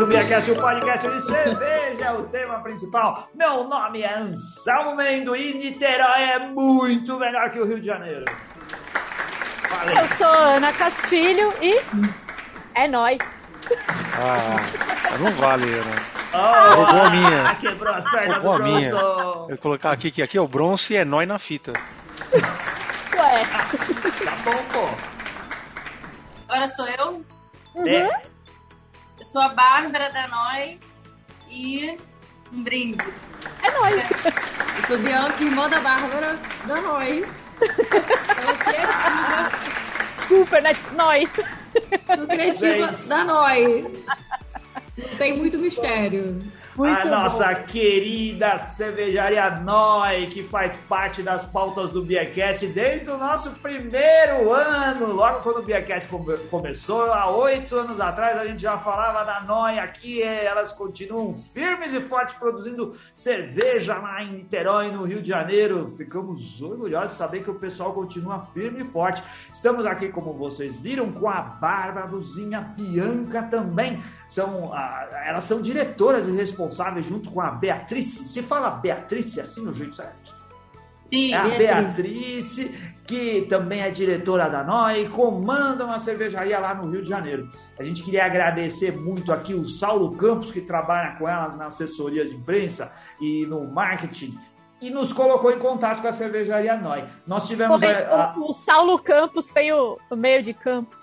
mais um Biacast, o podcast de cerveja é o tema principal. Meu nome é Anselmo Mendo e Niterói é muito melhor que o Rio de Janeiro. Falei. Eu sou Ana Castilho e é nóis. Ah, não vale, né? Oh, Roubou a minha. Quebrou as pernas Roubou a do minha. Bronson. Eu vou colocar aqui que aqui é o bronze e é nóis na fita. Ué. Tá bom, pô. Agora sou eu. É. Sou a Bárbara da Noi e um brinde. É nóis. Eu sou Bianca, irmã da Bárbara da Noi. Ela é criativa, Super, né? Tipo, nóis. sou criativa Gente. da Noi. Não tem muito mistério. Muito a bom. nossa querida cervejaria Noi, que faz parte das pautas do Biacast desde o nosso primeiro ano. Logo quando o Biacast come- começou, há oito anos atrás, a gente já falava da Noi aqui. Elas continuam firmes e fortes produzindo cerveja lá em Niterói, no Rio de Janeiro. Ficamos orgulhosos de saber que o pessoal continua firme e forte. Estamos aqui, como vocês viram, com a Bárbara Luzinha Bianca também. São, ah, elas são diretoras e responsáveis junto com a Beatriz. Se fala Beatriz assim no jeito certo? Sim, É a Beatriz. Que também é diretora da NOI, comanda uma cervejaria lá no Rio de Janeiro. A gente queria agradecer muito aqui o Saulo Campos, que trabalha com elas na assessoria de imprensa e no marketing, e nos colocou em contato com a cervejaria NOI. Nós tivemos Pô, a- a- o, o Saulo Campos fez o, o meio de campo.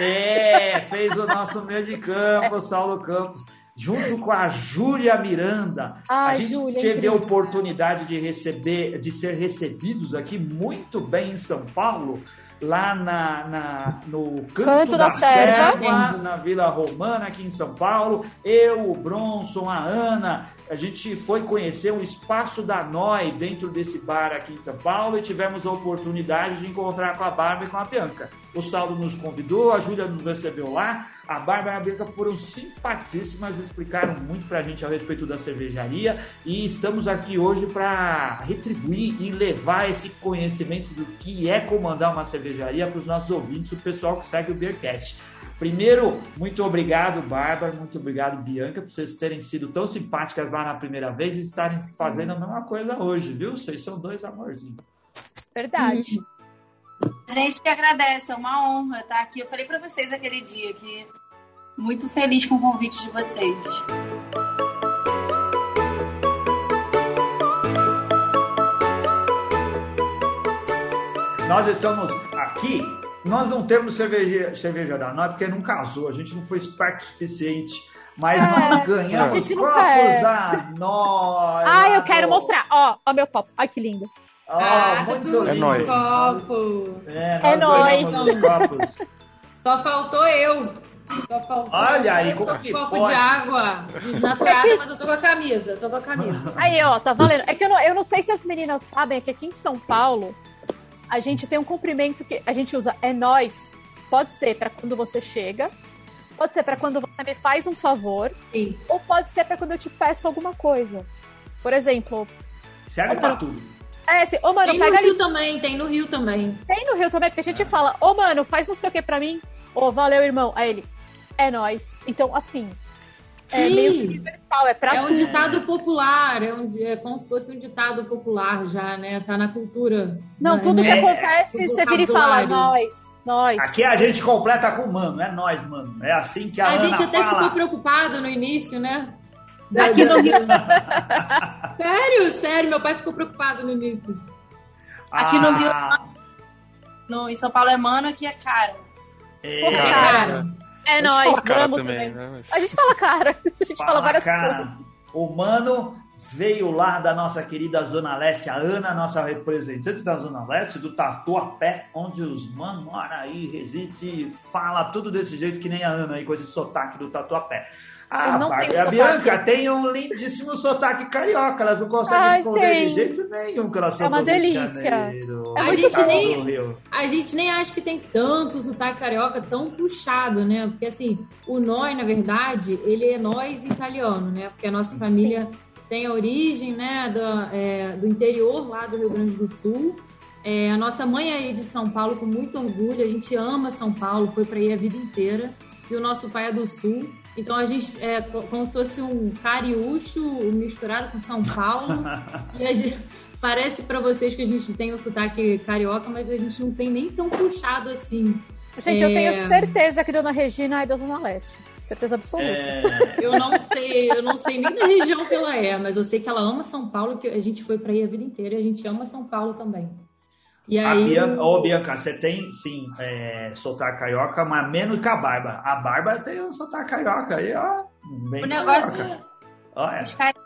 É, fez o nosso meio de campo, Saulo Campos, junto com a Júlia Miranda. Ai, a gente Júlia, teve a incrível. oportunidade de receber, de ser recebidos aqui muito bem em São Paulo, lá na, na- no Canto, Canto da, da Serva. Serva, na Vila Romana, aqui em São Paulo. Eu, o Bronson, a Ana, a gente foi conhecer um espaço da NOI dentro desse bar aqui em São Paulo e tivemos a oportunidade de encontrar com a Bárbara e com a Bianca. O Saulo nos convidou, a Júlia nos recebeu lá, a Bárbara e a Bianca foram simpaticíssimas, explicaram muito pra gente a respeito da cervejaria e estamos aqui hoje para retribuir e levar esse conhecimento do que é comandar uma cervejaria para os nossos ouvintes, o pessoal que segue o Beercast. Primeiro, muito obrigado, Bárbara, muito obrigado, Bianca, por vocês terem sido tão simpáticas lá na primeira vez e estarem fazendo a mesma coisa hoje, viu? Vocês são dois amorzinhos. Verdade. A gente que agradece, é uma honra estar aqui. Eu falei pra vocês aquele dia que muito feliz com o convite de vocês. Nós estamos aqui, nós não temos cerveja, cerveja da Nós porque não casou, a gente não foi esperto o suficiente. Mas nós ganhamos copos é. da Nós. Ah, eu quero mostrar. Ó, ó meu copo. Ai, que lindo. Ó, Ah, muito tudo É lindo. nóis. Copo. É, É nós os copos. Só faltou eu. Só faltou Olha aí, como que com copo pode? de água desnaturada, mas eu tô com a camisa. Tô com a camisa. Aí, ó, tá valendo. É que eu não, eu não sei se as meninas sabem é que aqui em São Paulo a gente tem um cumprimento que a gente usa é nós. Pode ser pra quando você chega, pode ser pra quando você me faz um favor, Sim. ou pode ser pra quando eu te peço alguma coisa. Por exemplo, Serve pra tudo. é assim, ô mano, Tem no pega ali. Rio também, tem no Rio também. Tem no Rio também, porque a gente fala, ô mano, faz não sei o que pra mim. Ô, valeu, irmão. Aí ele, é nós. Então, assim, é Sim. meio que universal, é pra É um tudo. ditado popular, é, um, é como se fosse um ditado popular já, né? Tá na cultura. Não, né? tudo que É, acontece, o você vira e fala, nós, nós. Aqui a gente completa com mano, é nós, mano. É assim que a, A Ana gente até fala. ficou preocupado no início, né? Aqui no Rio, Sério, sério, meu pai ficou preocupado no início. aqui no Rio, Ah, no, em São Paulo é mano, aqui é caro. é, Porra, É cara. É fala cara também, também. né? Mas- A gente fala cara, a gente fala, Fala, várias cara. coisas. O mano veio lá da nossa querida Zona Leste, a Ana, nossa representante da Zona Leste, do Tatuapé, onde os mano mora aí, reside e fala tudo desse jeito que nem a Ana aí, com esse sotaque do Tatuapé. A Eu não a sotaque. Bianca tem um lindíssimo sotaque carioca, elas não conseguem Ai, esconder tem. de jeito nenhum que elas são É uma delícia. É A muito gente bom. nem-. A gente nem acha que tem tanto sotaque carioca tão puxado, né? Porque assim, o nós, na verdade, ele é nós italiano, né? Porque a nossa família tem a origem, né, do, é, do interior lá do Rio Grande do Sul. É, a nossa mãe é aí de São Paulo com muito orgulho, a gente ama São Paulo, foi para aí a vida inteira. E o nosso pai é do Sul. Então a gente é co- como se fosse um cariúcho misturado com São Paulo. e a gente, parece pra vocês que a gente tem o sotaque carioca, mas a gente não tem nem tão puxado assim. Gente, eu É. tenho certeza que Dona Regina é da Zona Leste. Certeza absoluta. É, Eu não sei, eu não sei nem da região que ela é, mas eu sei que ela ama São Paulo, que a gente foi pra aí a vida inteira e a gente ama São Paulo também. E a aí. Bianca, ô, Bianca, você tem, sim, é, sotaque carioca, mas menos que a Barba. A Barba tem um sotaque carioca aí, ó. Bem O negócio carioca. é Olha. os caras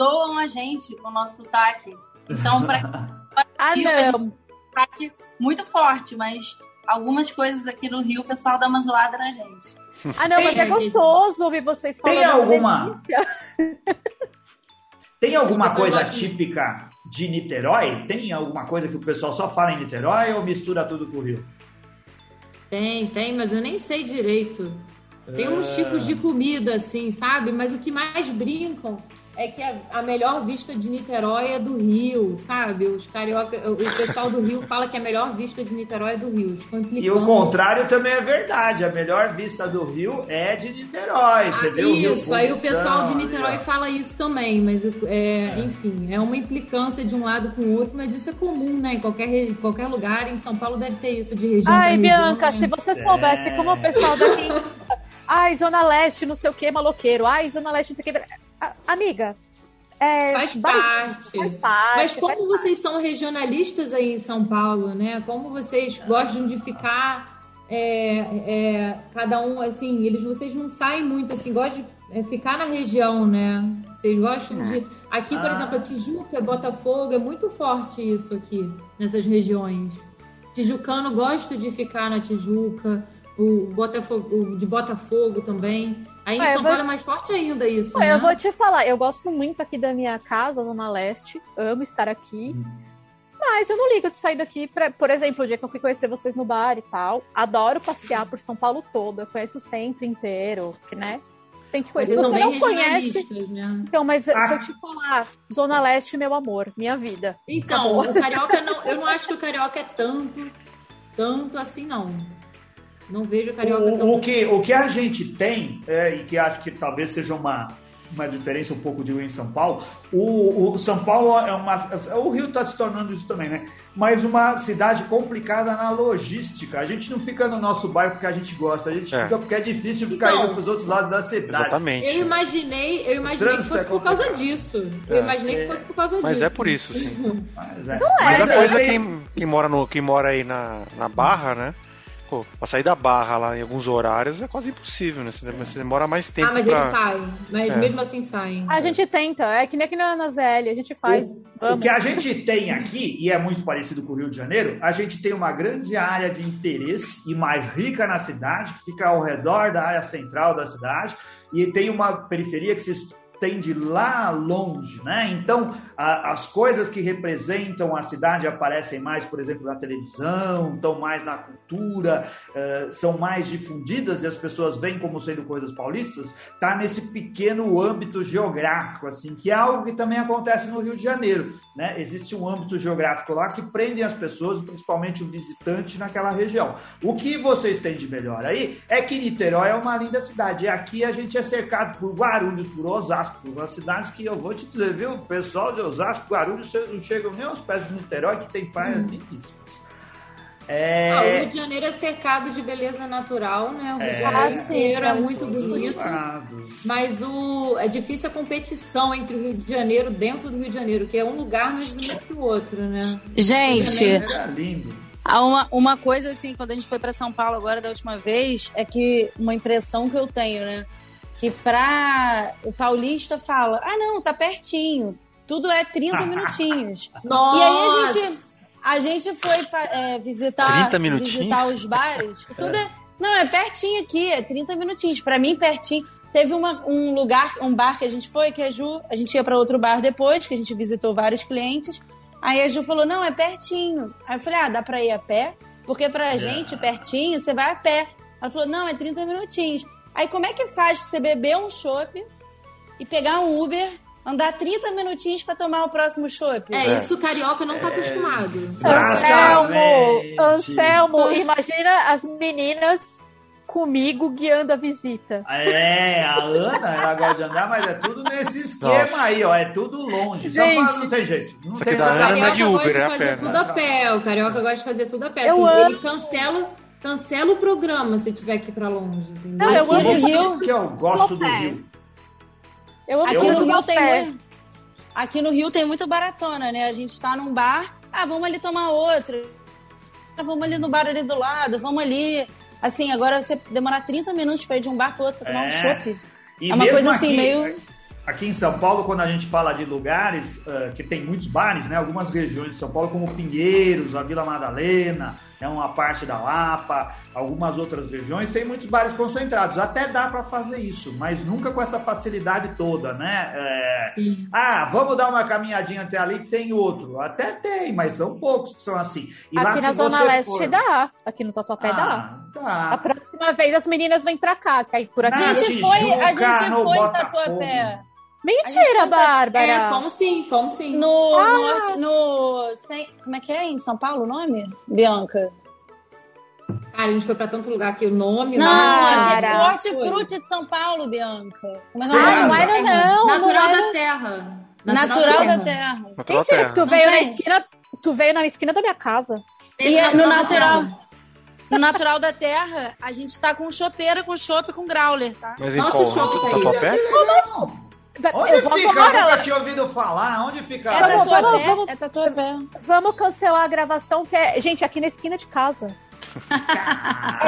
zoam a gente com o nosso sotaque. Então, pra Ah, Rio, a não. sotaque muito forte, mas algumas coisas aqui no Rio o pessoal dá uma zoada na gente. Ah, não, mas é Tem- gostoso ouvir vocês falando. Tem alguma, tem alguma coisa típica de Niterói? Tem alguma coisa que o pessoal só fala em Niterói ou mistura tudo com o Rio? Tem, tem, mas eu nem sei direito. Tem uns Ah. tipos de comida, assim, sabe? Mas o que mais brincam é que a, a melhor vista de Niterói é do Rio, sabe? Os carioca, o pessoal do Rio fala que a melhor vista de Niterói é do Rio. E o contrário também é verdade. A melhor vista do Rio é de Niterói. Você Ah, vê o Rio isso, aí o pessoal de Niterói fala isso também, mas é, enfim, é uma implicância de um lado com o outro, mas isso é comum, né? Em qualquer, em qualquer lugar, em São Paulo deve ter isso de região. Ai, região, Bianca, né? se você soubesse como o pessoal daqui. Ai, Zona Leste, não sei o que, maloqueiro. Ai, Zona Leste, não sei o que. Amiga. É, Faz vai- parte. Faz parte. Mas faz como vocês são regionalistas aí em São Paulo, né? Como vocês gostam de ficar é, é, cada um assim, eles vocês não saem muito assim, gostam de é, ficar na região, né? Vocês gostam de aqui, por Ah. exemplo, a Tijuca, Botafogo, é muito forte isso aqui nessas regiões. Tijucano gosta de ficar na Tijuca, o Botafogo, o de Botafogo também. Aí em É, São vai- Paulo é mais forte ainda isso, Pô, né? Eu vou te falar, eu gosto muito aqui da minha casa, Zona Leste. Amo estar aqui. Mas eu não ligo de sair daqui, pra, por exemplo, o dia que eu fui conhecer vocês no bar e tal. Adoro passear por São Paulo todo. Eu conheço o centro inteiro, que, né? Tem que conhecer. Se Eles você não conhece. Né? Então, mas Ah. se eu te falar, Zona Leste, meu amor, minha vida. Então, Acabou. o carioca não. Eu não acho que o carioca é tanto, tanto assim, não. Não vejo o carioca O, tão. o que, o que a gente tem, é, e que acho que talvez seja uma, uma diferença um pouco de Rio em São Paulo, o, o São Paulo é uma. O Rio está se tornando isso também, né? Mas uma cidade complicada na logística. A gente não fica no nosso bairro porque a gente gosta, a gente É. fica porque é difícil ficar Então, indo para os outros lados da cidade. Exatamente. Eu imaginei, eu imaginei que trânsito fosse é por causa disso. Eu É. imaginei que fosse por causa Mas disso. é por isso, sim. Mas, é. Mas a coisa é quem, quem mora no quem mora aí na, na Barra, né? Pô, pra sair da Barra lá em alguns horários é quase impossível, né? Você, você demora mais tempo Ah, mas pra. eles saem. Mas É. mesmo assim saem. A gente tenta, é que nem aqui na, na ZL, a gente faz. O Vamos. que a gente tem aqui, e é muito parecido com o Rio de Janeiro, a gente tem uma grande área de interesse e mais rica na cidade, que fica ao redor da área central da cidade, e tem uma periferia que se estende lá longe, né? Então, a- as coisas que representam a cidade aparecem mais, por exemplo, na televisão, estão mais na cultura, eh, são mais difundidas e as pessoas veem como sendo coisas paulistas, tá nesse pequeno âmbito geográfico, assim, que é algo que também acontece no Rio de Janeiro, né? Existe um âmbito geográfico lá que prende as pessoas, principalmente o visitante naquela região. O que vocês têm de melhor aí é que Niterói é uma linda cidade. E aqui a gente é cercado por Guarulhos, por Osasco, por umas cidades que eu vou te dizer, viu? O pessoal de Osasco, Guarulhos, vocês não chegam nem aos pés de Niterói, que tem praias lindíssimas. É... Ah, o Rio de Janeiro é cercado de beleza natural, né? O Rio de É. Janeiro Ah, é muito bonito. Mas o, é difícil a competição entre o Rio de Janeiro dentro do Rio de Janeiro, que é um lugar mais bonito que o outro, né? Gente, Era lindo. há uma, uma coisa assim, quando a gente foi pra São Paulo agora da última vez, é que uma impressão que eu tenho, né? Que pra o paulista fala, ah não, tá pertinho, tudo é 30 minutinhos. Nossa! E aí a gente, a gente foi é, visitar, 30 minutinhos? visitar os bares. Tudo é, não, é pertinho aqui, é 30 minutinhos. Pra mim, pertinho. Teve uma- um lugar, um bar que a gente foi, que a Ju, a gente ia pra outro bar depois, que a gente visitou vários clientes. Aí a Ju falou, não, é pertinho. Aí eu falei, ah, dá pra ir a pé? Porque pra gente, pertinho, você vai a pé. Ela falou, não, é 30 minutinhos. Aí como é que faz pra você beber um chopp e pegar um Uber, andar 30 minutinhos pra tomar o próximo chopp? É, É. isso o carioca não tá acostumado. Anselmo, Exatamente. Anselmo, imagina as meninas comigo guiando a visita. É, a Ana, ela gosta de andar, mas é tudo nesse esquema Nossa. aí, ó. É tudo longe. São Gente. Paulo não tem jeito. Não tem dá nada. Ana não é de Carioca Uber, gosta é a de fazer pé, tudo a pé. O carioca gosta de fazer tudo a pé. Eu Assim, amo. Ele cancela, cancela o programa se tiver que ir pra longe. Entendeu? Não, eu amo no Rio, Isso que eu gosto do. Rio. Eu amo Aqui no Rio tem muito, aqui no Rio tem muito baratona, né? A gente tá num bar, ah, vamos ali tomar outra. Ah, Vamos ali no bar ali do lado, vamos ali. Assim, agora você demorar 30 minutos pra ir de um bar pro outro pra tomar É. um chopp. E É uma coisa assim, aqui- meio- Aqui em São Paulo, quando a gente fala de lugares ah, que tem muitos bares, né? Algumas regiões de São Paulo, como Pinheiros, a Vila Madalena, é uma parte da Lapa, algumas outras regiões, tem muitos bares concentrados. Até dá para fazer isso, mas nunca com essa facilidade toda, né? É. Ah, vamos dar uma caminhadinha até ali que tem outro. Até tem, mas são poucos que são assim. E lá, Aqui na se Zona Leste for- dá. Aqui no Tatuapé dá. Ah, A tá. próxima vez as meninas vêm pra cá, que aí por aqui. Na A gente foi, a gente no foi Botafogo. Tatuapé. Mentira, Bárbara. É, fomos sim, fomos sim. No, Ah! norte, no. sem- como é que é? Em São Paulo o nome? Bianca. Cara, a gente foi pra tanto lugar que o nome... Não, aqui é. Hortifruti de São Paulo, Bianca. Como é que Sim. é o Ah, nome? não era não. Natural não era. da terra. Natural da Terra. Natural Mentira, terra. que tu Não veio na esquina. Tu veio na esquina da minha casa. E é no natural. da Terra. No Natural da Terra, a gente tá com chopeira, com chopp, com growler, tá? Mas em Nossa, qual? o shopping tá aí. Tatuapé? Onde eu vou fica? Eu nunca tinha ouvido falar. Onde fica? É Vamos, Tatuapé, vamos, vamos. é Tatuapé. Vamos cancelar a gravação, que é. Gente, aqui na esquina de casa.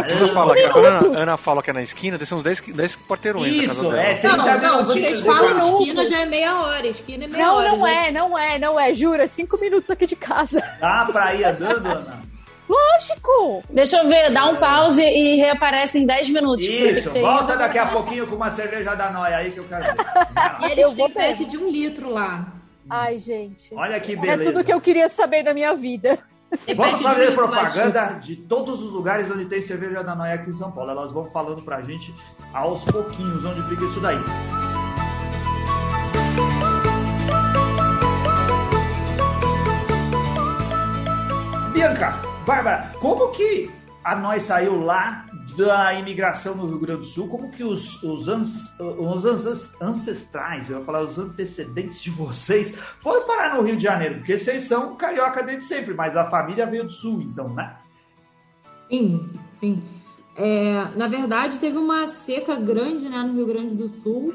Você fala que, Cinco quando a minutos. Ana fala que é na esquina, tem uns 10, 10 quarteirões na casa Isso, dela. é. 30 Não, não, vocês falam esquina já é meia hora. Esquina é meia Não, hora. não já. é, não é, não é. Jura, é cinco minutos aqui de casa. Dá pra ir andando, Ana? Lógico! Deixa eu ver, dá um pause e reaparece em 10 minutos. Isso, volta ido. daqui a pouquinho com uma cerveja da Noia aí que eu quero ver. E eles Eu vou têm pet de um litro lá. Ai, gente. Olha que É beleza. tudo que eu queria saber da minha vida. Vamos de fazer propaganda de todos os lugares onde tem cerveja da Noia aqui em São Paulo. Elas vão falando pra gente aos pouquinhos onde fica isso daí. Bianca, Bárbara, como que a nós saiu lá da imigração no Rio Grande do Sul? Como que os, os, ans- os ans- ancestrais, eu ia falar os antecedentes de vocês, foram parar no Rio de Janeiro? Porque vocês são carioca desde sempre, mas a família veio do Sul, então, né? Sim, sim. É, na verdade, teve uma seca grande né, no Rio Grande do Sul.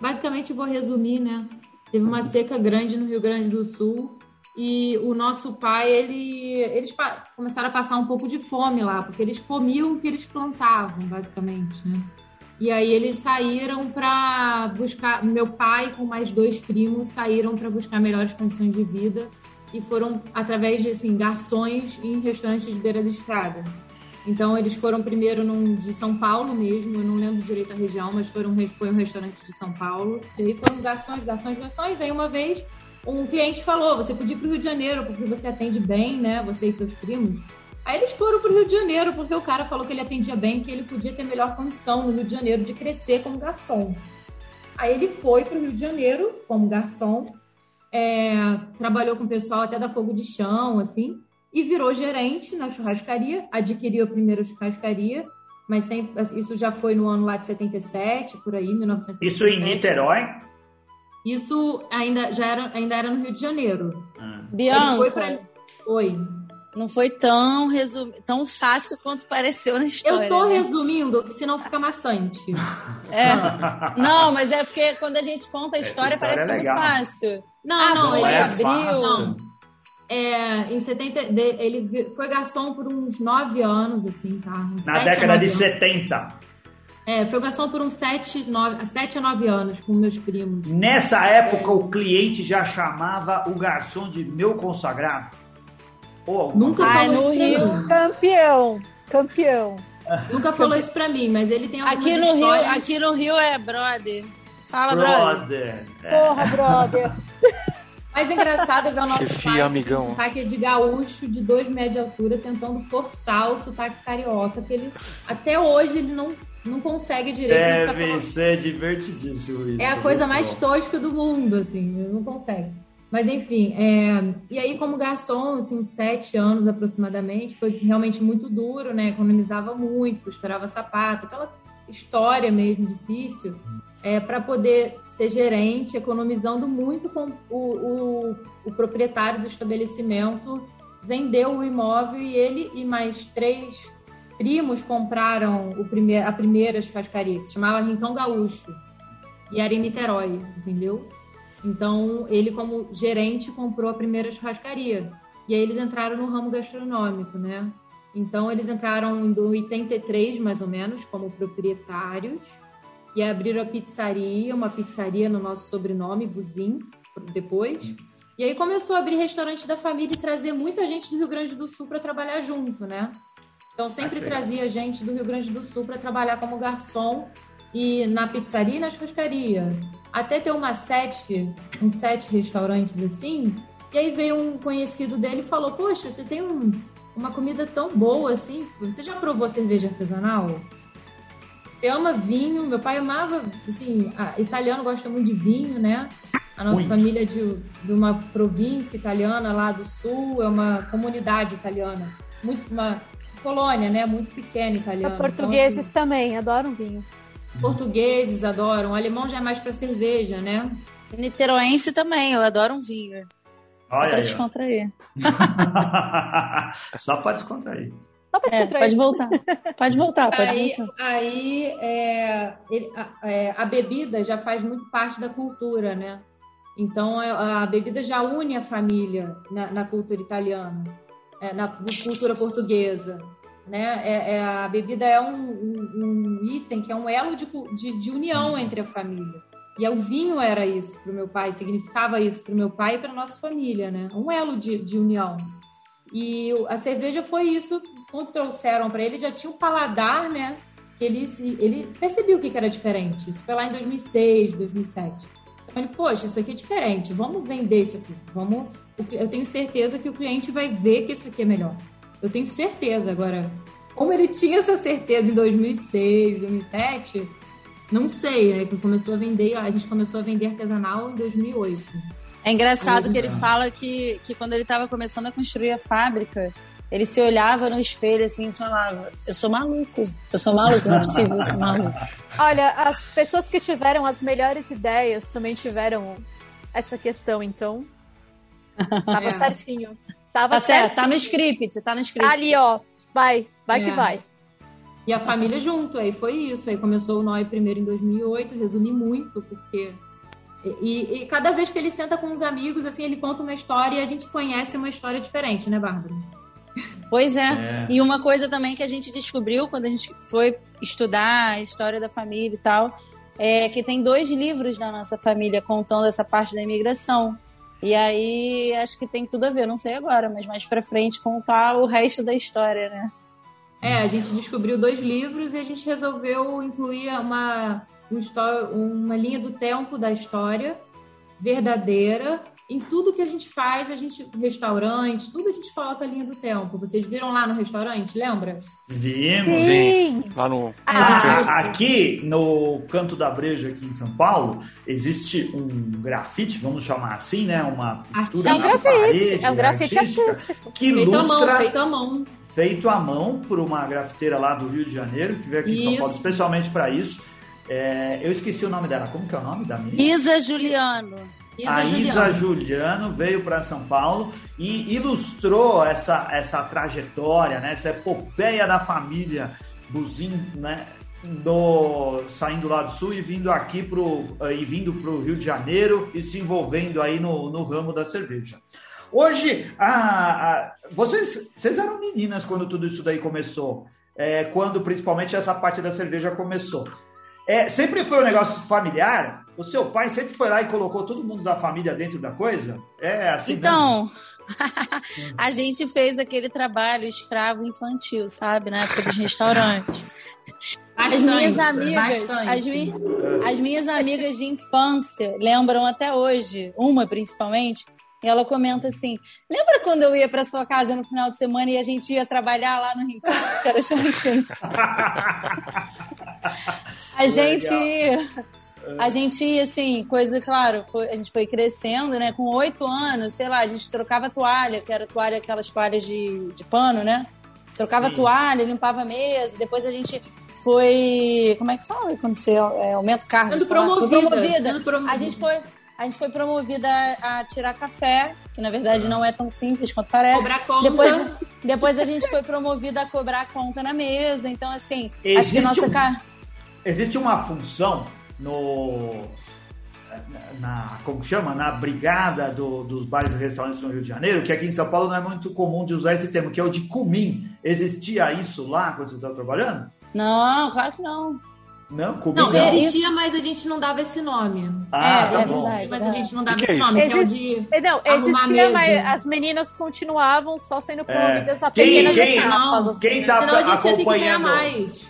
Basicamente, vou resumir, né? Teve uma seca grande no Rio Grande do Sul e o nosso pai, ele, eles começaram a passar um pouco de fome lá, porque eles comiam o que eles plantavam, basicamente, né? E aí eles saíram para buscar. Meu pai com mais dois primos saíram para buscar melhores condições de vida e foram através de assim garçons em restaurantes de beira da estrada. Então eles foram primeiro num de São Paulo mesmo, eu não lembro direito a região, mas foram foi um restaurante de São Paulo. E aí foram garçons, garçons, garçons. Aí uma vez um cliente falou: "Você podia ir para o Rio de Janeiro porque você atende bem, né? Você e seus primos". Aí eles foram para o Rio de Janeiro porque o cara falou que ele atendia bem, que ele podia ter melhor condição no Rio de Janeiro de crescer como garçom. Aí ele foi para o Rio de Janeiro como garçom, é, trabalhou com o pessoal até da fogo de chão, assim, e virou gerente na churrascaria, adquiriu a primeira churrascaria, mas sempre, isso já foi no ano lá de 77, por aí, 1977. Isso em Niterói. Isso ainda, já era, ainda era no Rio de Janeiro. Ah. Ele foi Bianca, pra... Oi. não foi tão, resum... tão fácil quanto pareceu na história. Eu tô né? resumindo, que senão fica maçante. É. Não, mas é porque quando a gente conta a história, história parece é que é muito fácil. Não, Ah, não, não ele é abriu. fácil. Não. É, em 70, de- ele foi garçom por uns 9 anos, assim, tá? Uns Na sete, década nove de anos. 70. É, foi garçom por uns 7, 9, 7 a 9 anos com meus primos. Nessa época, o cliente já chamava o garçom de meu consagrado. Ou Nunca coisa. Ai, falou no isso pra Rio. mim. Campeão, campeão. Nunca falou isso pra mim, mas ele tem algumas Aqui no, Rio, aqui no Rio é brother. Fala, brother. Brother. É. Porra, brother. Mais engraçado é ver o nosso Chefia, pai amigão. com sotaque de gaúcho de 2 metros de altura tentando forçar o sotaque carioca, que ele até hoje ele não, não consegue direito. Deve ser divertidíssimo isso. É a coisa mais bom. tosca do mundo, assim, não consegue. Mas enfim, é... e aí como garçom, assim, uns sete anos aproximadamente, foi realmente muito duro, né? Economizava muito, costurava sapato, aquela história mesmo difícil, é, para poder ser gerente, economizando muito com o, o, o proprietário do estabelecimento vendeu o imóvel e ele e mais três primos compraram o a primeira churrascaria, que se chamava Rincão Gaúcho, e era em Niterói, entendeu? Então, ele, como gerente, comprou a primeira churrascaria. E aí eles entraram no ramo gastronômico, né? Então, eles entraram em 83, mais ou menos, como proprietários. E abriram a pizzaria, uma pizzaria no nosso sobrenome, Buzim, depois. E aí começou a abrir restaurante da família e trazer muita gente do Rio Grande do Sul para trabalhar junto, né? Então sempre trazia gente do Rio Grande do Sul para trabalhar como garçom e na pizzaria e na churrascaria. Até ter uma sete, uns sete restaurantes assim. E aí veio um conhecido dele e falou: Poxa, você tem um, uma comida tão boa assim. Você já provou cerveja artesanal? Você ama vinho? Meu pai amava, assim, italiano gosta muito de vinho, né? A nossa muito. família é de, de uma província italiana lá do sul, é uma comunidade italiana. Muito, uma colônia, né? Muito pequena italiana. Os portugueses então, assim, também adoram vinho. Portugueses adoram. O alemão já é mais para cerveja, né? Niteroense também, eu adoro um vinho. Só para descontrair. Só para descontrair. Só pra é, pode voltar. Pode voltar, pode aí, voltar. Aí é, ele, a, é, a, bebida já faz muito parte da cultura, né? Então é, a, bebida já une a família na, na cultura italiana, é, na cultura portuguesa. Né? É, é, a bebida é um, um, um, item que é um elo de, de, de união entre a família. E o vinho era isso para o meu pai, significava isso para o meu pai e para nossa família, né? Um elo de, de união. E a cerveja foi isso. Quando trouxeram para ele, já tinha um paladar, né? Ele, ele percebeu o que era diferente. Isso foi lá em 2006, 2007. Eu falei, poxa, isso aqui é diferente. Vamos vender isso aqui. Vamos. Eu tenho certeza que o cliente vai ver que isso aqui é melhor. Eu tenho certeza. Agora, como ele tinha essa certeza em 2006, 2007, não sei. Aí começou a vender, a gente começou a vender artesanal em 2008. É engraçado que ele fala que, que quando ele estava começando a construir a fábrica, ele se olhava no espelho assim e falava: Eu sou maluco, eu sou maluco, não é possível, eu sou maluco. Olha, as pessoas que tiveram as melhores ideias também tiveram essa questão, então. Tava é. certinho. Tava tá certo, tá no script, tá no script. Ali, ó, vai, vai é. que vai. E a família junto, aí foi isso. Aí começou o Noi primeiro em 2008, resumi muito, porque e, e, cada vez que ele senta com os amigos, assim, ele conta uma história e a gente conhece uma história diferente, né, Bárbara? Pois é. é. E uma coisa também que a gente descobriu quando a gente foi estudar a história da família e tal, é que tem dois livros da nossa família contando essa parte da imigração. E aí acho que tem tudo a ver, não sei agora, mas mais pra frente contar o resto da história, né? É, a gente descobriu dois livros e a gente resolveu incluir uma uma linha do tempo da história verdadeira. Em tudo que a gente faz, a gente, restaurante, tudo a gente coloca a linha do tempo. Vocês viram lá no restaurante, lembra? Vimos, sim. Lá no. Ah, aqui no Canto da Breja, aqui em São Paulo, existe um grafite, vamos chamar assim, né? Uma pintura é um grafite, parede, é um grafite artístico. Que feito ilustra, à mão, feito à mão. Feito à mão por uma grafiteira lá do Rio de Janeiro, que veio aqui isso. em São Paulo especialmente para isso é, eu esqueci o nome dela. Como que é o nome da menina? Isa Juliano. Isa a Juliano. Isa Juliano veio para São Paulo e ilustrou essa, essa trajetória, né, essa epopeia da família Buzin, né, do, saindo lá do sul e vindo aqui pro, e vindo para o Rio de Janeiro e se envolvendo aí no, no ramo da cerveja. Hoje, a, a, vocês, vocês eram meninas quando tudo isso daí começou, é, quando principalmente essa parte da cerveja começou. É, sempre foi um negócio familiar? O seu pai sempre foi lá e colocou todo mundo da família dentro da coisa? É assim Então, a gente fez aquele trabalho escravo infantil, sabe? Na época dos restaurantes. As minhas amigas, as, mi as minhas amigas de infância lembram até hoje, uma principalmente, e ela comenta assim: lembra quando eu ia para sua casa no final de semana e a gente ia trabalhar lá no Rincão, que era a gente. A gente, assim, coisa, claro, foi, a gente foi crescendo, né? Com oito anos, sei lá, a gente trocava toalha, que era toalha, aquelas toalhas de, de pano, né? Trocava Sim. toalha, limpava a mesa, depois a gente foi. Como é que fala quando você é, aumenta o cargo? Sendo promovida, promovida. sendo promovida. A gente foi. A gente foi promovida a, a tirar café, que na verdade não é tão simples quanto parece. Cobrar conta. Depois, depois a gente foi promovida a cobrar conta na mesa. Então, assim, acho que Existe nossa um-. Existe uma função no. Na, como que chama? Na brigada do- dos bares e restaurantes no Rio de Janeiro, que aqui em São Paulo não é muito comum de usar esse termo, que é o de cumim. Existia isso lá quando você estava trabalhando? Não, claro que não. Não, Não, é- existia, isso- mas a gente não dava esse nome. Ah, É, tá é bom. verdade. Mas a gente não dava Que que é esse nome, que é o Existe- de... Não, existia, mas as meninas continuavam só sendo promovidas a Quem- pequenas quem- etapas. assim, quem tá- Senão a gente ia ter que ganhar acompanhando. mais.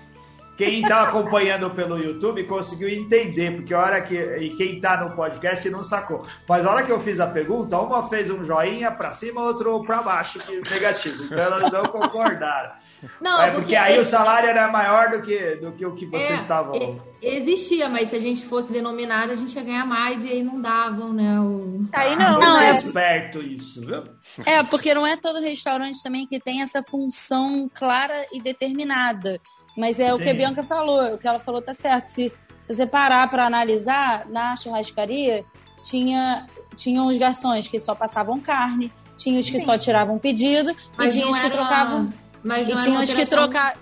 Quem está acompanhando pelo YouTube conseguiu entender, porque a hora que. E quem está no podcast não sacou. Mas a hora que eu fiz a pergunta, uma fez um joinha para cima, outro para baixo, negativo. Então elas não concordaram. Não, é porque aí o salário era maior do que, do que o que vocês É, estavam. e- Existia, mas se a gente fosse denominada, a gente ia ganhar mais e aí não davam, né? O... Aí não, Não, né? é- esperto isso, viu? É, porque não é todo restaurante também que tem essa função clara e determinada. Mas é o que a Sim. Bianca falou, o que ela falou tá certo. Se, se você parar para analisar, na churrascaria tinha, tinham os garçons que só passavam carne, tinha os que só tiravam pedido, Mas e tinha os que era- trocavam. Mas E não tinha os que trocavam.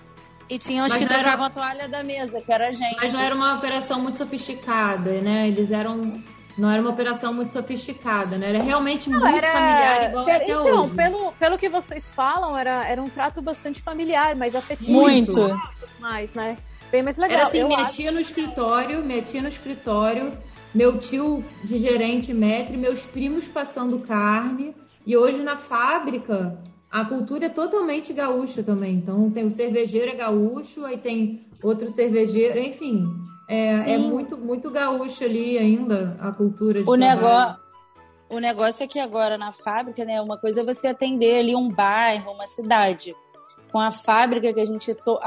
E tinha Mas que não era- trocavam a toalha da mesa, que era a gente. Mas não era uma operação muito sofisticada, né? Eles eram... Não era uma operação muito sofisticada, né? Era realmente muito Era- familiar, igual pe- até então, hoje. pelo, pelo que vocês falam, era, era um trato bastante familiar, mais afetivo. Muito. Mais, né? Bem mais legal. Era assim, eu minha acho. tia no escritório, minha tia no escritório, meu tio de gerente metre, meus primos passando carne. E hoje na fábrica, a cultura é totalmente gaúcha também. Então tem o cervejeiro é gaúcho, aí tem outro cervejeiro, enfim. É, é muito, muito gaúcho ali ainda a cultura de O trabalho. negócio, o negócio é que agora na fábrica, né? Uma coisa é você atender ali um bairro, uma cidade. Com a fábrica que a gente to-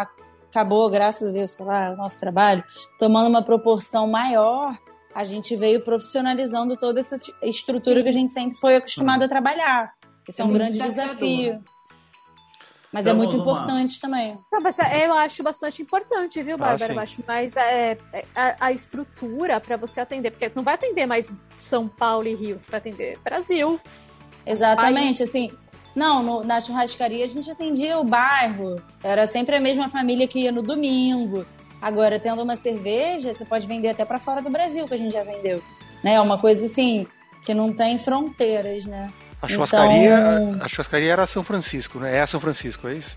acabou, graças a Deus, sei lá, o nosso trabalho, tomando uma proporção maior, a gente veio profissionalizando toda essa estrutura que a gente sempre foi acostumado a trabalhar. Isso é, É um grande desafio. Mas Então, é muito vamos lá. importante também. Não, mas é- eu acho bastante importante, viu, Bárbara? sim. eu acho mais é, é, a, a estrutura para você atender, porque não vai atender mais São Paulo e Rio, você vai atender Brasil. Exatamente, assim. Não, no- na churrascaria a gente atendia o bairro. Era sempre a mesma família que ia no domingo. Agora, tendo uma cerveja, você pode vender até para fora do Brasil, que a gente já vendeu. Né? É uma coisa assim que não tem fronteiras, né? A churrascaria, Então- a churrascaria era São Francisco, né? É a São Francisco, é isso?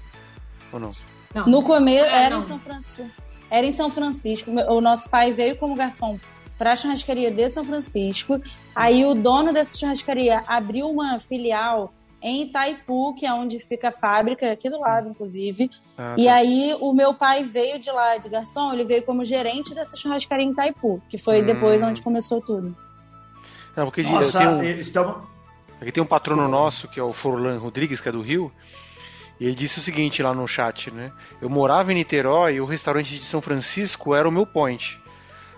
Ou não? Não. No começo Ah, era não. em São Francisco. Era em São Francisco. O nosso pai veio como garçom para a churrascaria de São Francisco. Aí o dono dessa churrascaria abriu uma filial em Itaipu, que é onde fica a fábrica, aqui do lado, inclusive. Ah, E tá. aí o meu pai veio de lá de garçom, ele veio como gerente dessa churrascaria em Itaipu, que foi Hum. depois onde começou tudo. Não, porque Nossa, tem um, estamos. Aqui tem um patrono nosso, que é o Forlan Rodrigues, que é do Rio, e ele disse o seguinte lá no chat, né? Eu morava em Niterói e o restaurante de São Francisco era o meu point.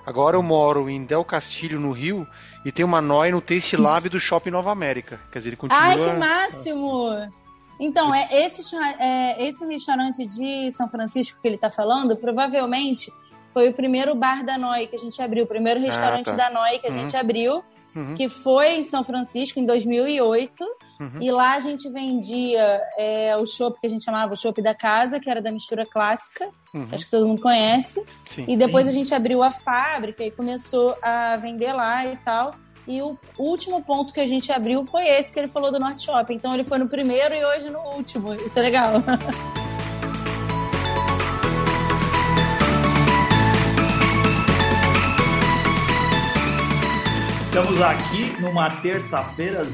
Agora eu moro em Del Castilho, no Rio, e tem uma NOI no Taste Lab do Shopping Nova América. Quer dizer, ele continua... Ai, que máximo! Então, é esse, é, esse restaurante de São Francisco que ele tá falando, provavelmente foi o primeiro bar da Noi que a gente abriu, o primeiro restaurante tá. da Noi que a Uhum. gente abriu, Uhum. que foi em São Francisco em 2008. Uhum. E lá a gente vendia é, o chopp que a gente chamava o chopp da casa, que era da mistura clássica, Uhum. acho que todo mundo conhece. Sim. E depois a gente abriu a fábrica e começou a vender lá e tal. E o último ponto que a gente abriu foi esse que ele falou do Norte Shopping. Então ele foi no primeiro e hoje no último. Isso é legal. Estamos aqui numa terça-feira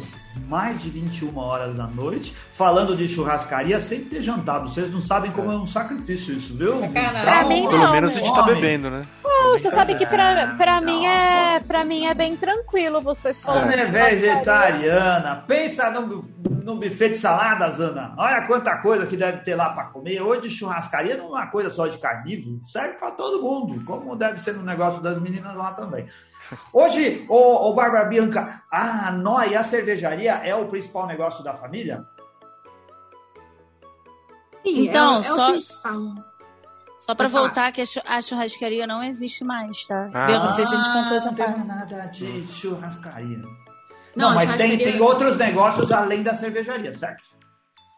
mais de 21 horas da noite, falando de churrascaria sem ter jantado. Vocês não sabem como é um sacrifício isso, viu? Sacanagem. Pra mim, Pelo não. menos a gente tá bebendo, né? Não, você sabe que pra, pra, Não. mim é, pra mim é bem tranquilo vocês Ana falando. é vegetariana. Pensa no, no buffet de saladas, Ana. Olha quanta coisa que deve ter lá para comer. Hoje churrascaria não é uma coisa só de carnívoro, serve para todo mundo, como deve ser no negócio das meninas lá também. Hoje, ô, ô Bárbara Bianca, a Noi, a cervejaria, é o principal negócio da família? Sim, Então, é é só-. Só falar. voltar que a chu- a churrascaria não existe mais, tá? Ah. Eu não sei se a gente contou essa não tem parte. nada de churrascaria. Não, Não, mas tem, tem outros negócios além da cervejaria, certo?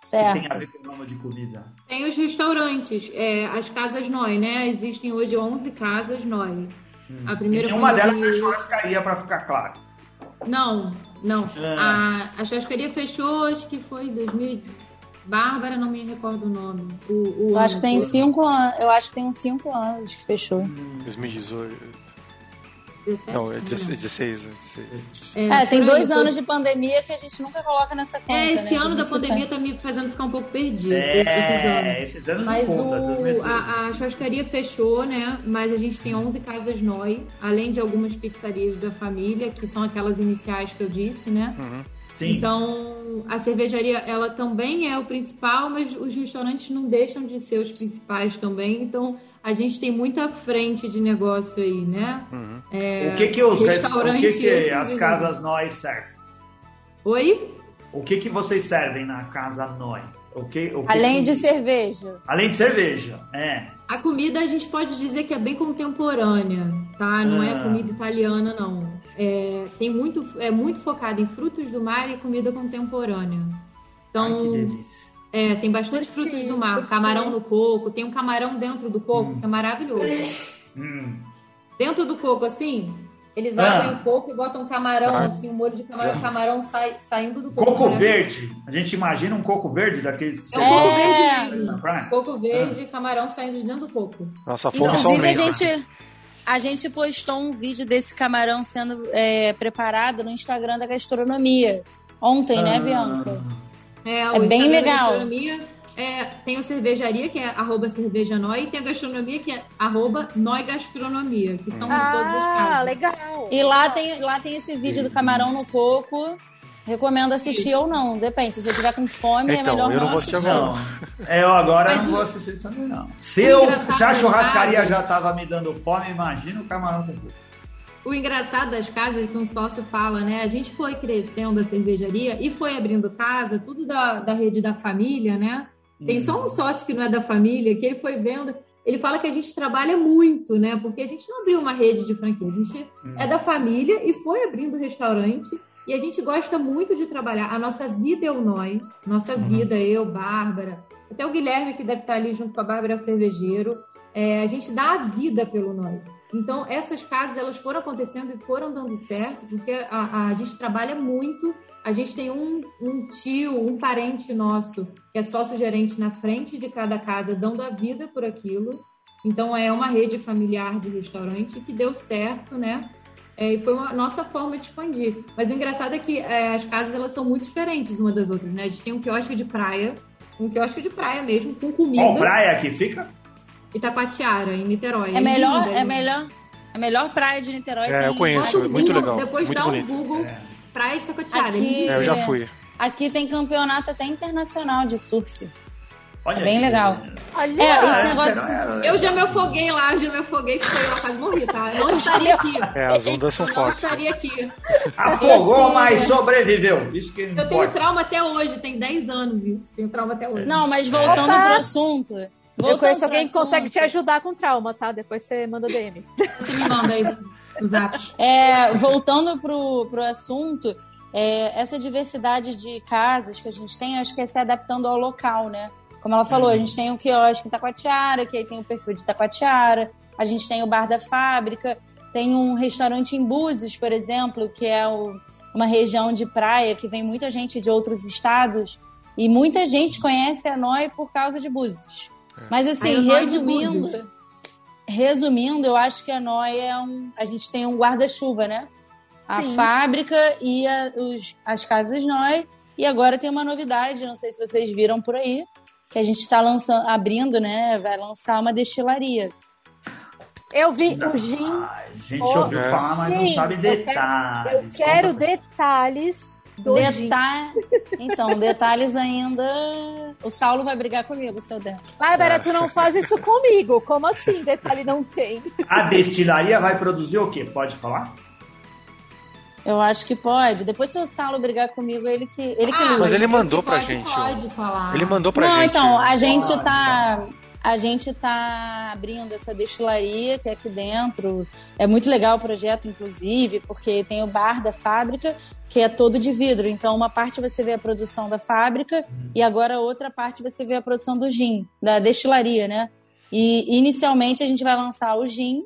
Que tem a Certo. ver com o nome de comida. Tem os restaurantes, é, as casas Noi, né? Existem hoje 11 casas Noi. A primeira E em delas é 2000. churrascaria, para ficar claro. Não, não. É. A, a churrascaria fechou, acho que foi em 2000. Bárbara, não me recordo o nome. O, o Eu acho que tem cinco. Eu acho que tem uns cinco anos que fechou. 2018. 17? Não, é 16. 16, 16. É, tem por dois anos de pandemia que a gente nunca coloca nessa conta. É, né? esse a ano da pandemia tá me fazendo ficar um pouco perdido. esses anos. É, esses anos Mas não conta. o, 2018. a, a churrascaria fechou, né? Mas a gente tem 11 casas Noi, além de algumas pizzarias da família, que são aquelas iniciais que eu disse, né? Sim. Então, a cervejaria, ela também é o principal, mas os restaurantes não deixam de ser os principais também. Então, a gente tem muita frente de negócio aí, né? o que que os res- o restaurante que que as mesmo. casas nós servem? Oi? O que que vocês servem na casa Noi? O que, o que Além que- de cerveja. além de cerveja, é. A comida a gente pode dizer que é bem contemporânea, tá? Não é Ah. comida italiana, não. É, tem muito, é muito focada em frutos do mar e comida contemporânea. Ai, Então, que delícia. É, tem bastante frutos do mar. Camarão no coco, tem um camarão dentro do coco, que é maravilhoso. Hum. Dentro do coco, assim, eles Ah. abrem o coco e botam camarão, Ah. assim, um molho de camarão, o camarão sai, saindo do coco. Coco né? verde. A gente imagina um coco verde daqueles que É você coco É. verde na praia. Coco verde e camarão saindo de dentro do coco. Nossa, fome só Inclusive, a aumenta. gente, a gente postou um vídeo desse camarão sendo é, preparado no Instagram da gastronomia. Ontem, né, Ah. Bianca? É, É bem legal. gastronomia, é, tem o cervejaria, que é arroba cervejanói, e tem a gastronomia, que é arroba noi gastronomia, que são de todas as Ah, casas. legal. E lá tem, lá tem esse vídeo do camarão no coco. Recomendo assistir ou não, depende. Se você tiver com fome, Então, é melhor eu não não assistir. Não, é, eu agora Mas não o- vou assistir isso também, não. Se, eu, se a das churrascaria já tava me dando fome, imagina o camarão com coco. O engraçado das casas que um sócio fala, né? A gente foi crescendo a cervejaria e foi abrindo casa, tudo da, da rede da família, né? Tem só um sócio que não é da família, que ele foi vendo. Ele fala que a gente trabalha muito, né? Porque a gente não abriu uma rede de franquia, a gente é da família e foi abrindo restaurante. E a gente gosta muito de trabalhar. A nossa vida é o Noi. Nossa vida, eu, Bárbara. Até o Guilherme, que deve estar ali junto com a Bárbara, é o cervejeiro. É, a gente dá a vida pelo Noi. Então, essas casas, elas foram acontecendo e foram dando certo, porque a, a gente trabalha muito. A gente tem um, um tio, um parente nosso, que é sócio-gerente na frente de cada casa, dando a vida por aquilo. Então, é uma rede familiar de restaurante que deu certo, né? É, e foi uma nossa forma de expandir. Mas o engraçado é que é, as casas elas são muito diferentes uma das outras, né? A gente tem um quiosque de praia, um quiosque de praia mesmo, com comida. Qual praia que fica? Itacoatiara, em Niterói. É melhor, linda, é melhor, a melhor praia de Niterói É, tem eu conheço, é muito legal, Depois muito dá um bonito. Google, praia de Itacoatiara. Aqui- lindo. É, eu já fui. Aqui tem campeonato até internacional de surf. Olha É bem que legal. Olha, É, esse negócio- não era- Eu já me afoguei lá, eu já me afoguei, que foi lá, quase morri, tá? Eu não estaria aqui. É, as ondas são Eu não fortes. estaria aqui. Afogou, Esse- mas sobreviveu. Isso que Eu tenho importa. trauma até hoje, tem 10 anos isso. Tenho trauma até hoje. Não, mas voltando Opa! pro assunto. Eu voltando conheço pro alguém que consegue te ajudar com trauma, tá? Depois você manda DM. Você me manda aí zap. É, voltando pro, pro assunto, é, essa diversidade de casas que a gente tem, acho que é se adaptando ao local, né? Como ela falou, a gente tem o quiosque em Taquatiara, que aí tem o perfil de Taquatiara, a gente tem o bar da fábrica, tem um restaurante em Búzios, por exemplo, que é o- uma região de praia que vem muita gente de outros estados e muita gente conhece a Noi por causa de Búzios. Mas Aí assim, resumindo, resumindo, eu acho que a Noi é um, a gente tem um guarda-chuva, né? a Sim. fábrica e a- os- as casas Noi. E agora tem uma novidade, não sei se vocês viram por aí, que a gente está lançando, abrindo, né? Vai lançar uma destilaria. Eu vi o gin. Ai, a gente ouviu falar, mas não sabe eu quero- detalhes. Eu quero Conta pra- detalhes do gin. Deta... Então, detalhes ainda. O Saulo vai brigar comigo, seu Der. Bárbara, tu não faz isso comigo. Como assim? Detalhe não tem. A destilaria vai produzir o quê? Pode falar? Eu acho que pode. Depois, se o Saulo brigar comigo, ele que, ele que Ah. Mas ele que mandou pra pode, gente, Pode falar. Ele mandou pra não, gente. então, a gente Pode, tá. A gente tá abrindo essa destilaria que é aqui dentro. É muito legal o projeto, inclusive, porque tem o bar da fábrica, que é todo de vidro. Então, uma parte você vê a produção da fábrica e agora outra parte você vê a produção do gin, da destilaria, né? E inicialmente a gente vai lançar o gin,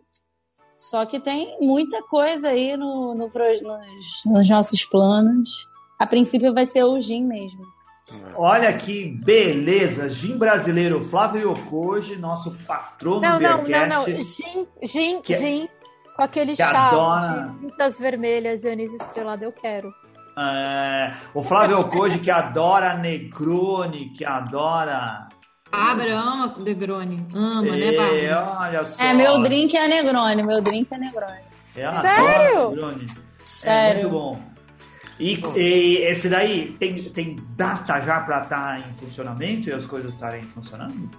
só que tem muita coisa aí no, no nos, nos nossos planos. A princípio vai ser o gin mesmo. Olha que beleza! Gin brasileiro Flávio Yokoji, nosso patrono Não, do não, não, Beercast. não. Gin, gin, Que- gin. Com aquele que chá adora- de frutas vermelhas e anis estrelado, eu quero. É, o Flávio Yokoji que adora Negroni, que adora. Bárbara ama Negroni. Ama, né, É, Bárbara? olha só. É, meu drink é Negroni, meu drink é Negroni. Ela Sério? Negroni. É Sério. muito bom. E, e esse daí tem, tem data já pra estar em funcionamento e as coisas estarem funcionando?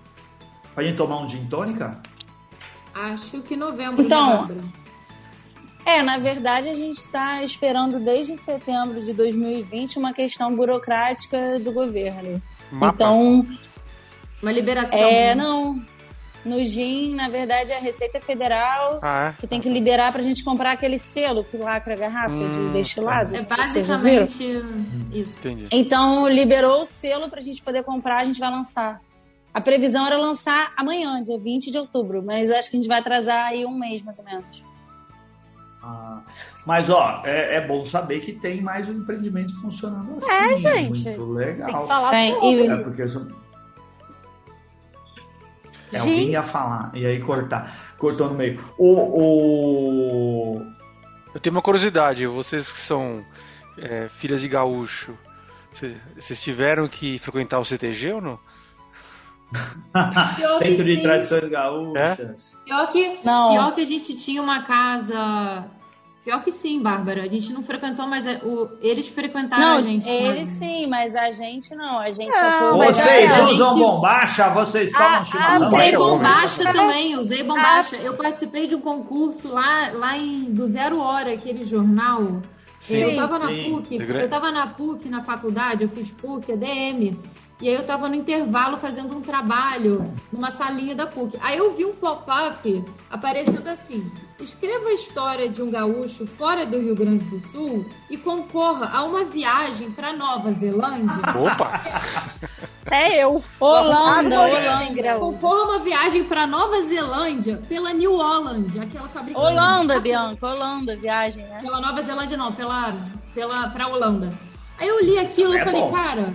Pra gente tomar um gin tônica? Acho que novembro, Então? É, na verdade, a gente está esperando desde setembro de 2020 uma questão burocrática do governo. Mapa. Então, Uma liberação. é, né? não. No GIM, na verdade, é a Receita Federal Ah, que tem que liberar pra gente comprar aquele selo que lacra a garrafa Hum, de destilado. É já viram. basicamente isso. é? Entendi. Então, liberou o selo pra gente poder comprar, a gente vai lançar. A previsão era lançar amanhã, dia 20 de outubro, mas acho que a gente vai atrasar aí um mês, mais ou menos. Ah, mas, ó, é, é bom saber que tem mais um empreendimento funcionando assim. É, gente. Muito Tem que legal. falar Tem, sobre. e- É porque eu sou... É, Gente. alguém ia falar e aí cortar. Cortou no meio. O, o... Eu tenho uma curiosidade, vocês que são é, filhas de gaúcho, cê- vocês tiveram que frequentar o CTG ou não? Centro de sim. Tradições Gaúchas. Pior que, Não. pior que a gente tinha uma casa. Pior que sim, Bárbara. A gente não frequentou, mas é- o, eles frequentaram Não, a gente. eles mas- sim, mas a gente não. A gente Não, só foi. Vocês usam gente- bombacha? Vocês tomam Ah, chimarrão? ah, Usei bombacha Tom. também, usei bombacha. Eu participei de um concurso lá, lá em do Zero Hora, aquele jornal. Sim. Eu tava na Sim. PUC, eu tava na PUC, na faculdade, eu fiz PUC, ADM. E aí eu tava no intervalo fazendo um trabalho numa salinha da PUC. Aí eu vi um pop-up aparecendo assim: escreva a história de um gaúcho fora do Rio Grande do Sul e concorra a uma viagem para Nova Zelândia. Opa! É eu. Holanda, Holanda. Concorra a uma viagem para Nova Zelândia pela New Holland, aquela fabricante. Holanda, Bianca, Holanda, viagem, né? Pela Nova Zelândia, não, pela, pela, pra Holanda. Aí eu li aquilo e É falei, bom. cara,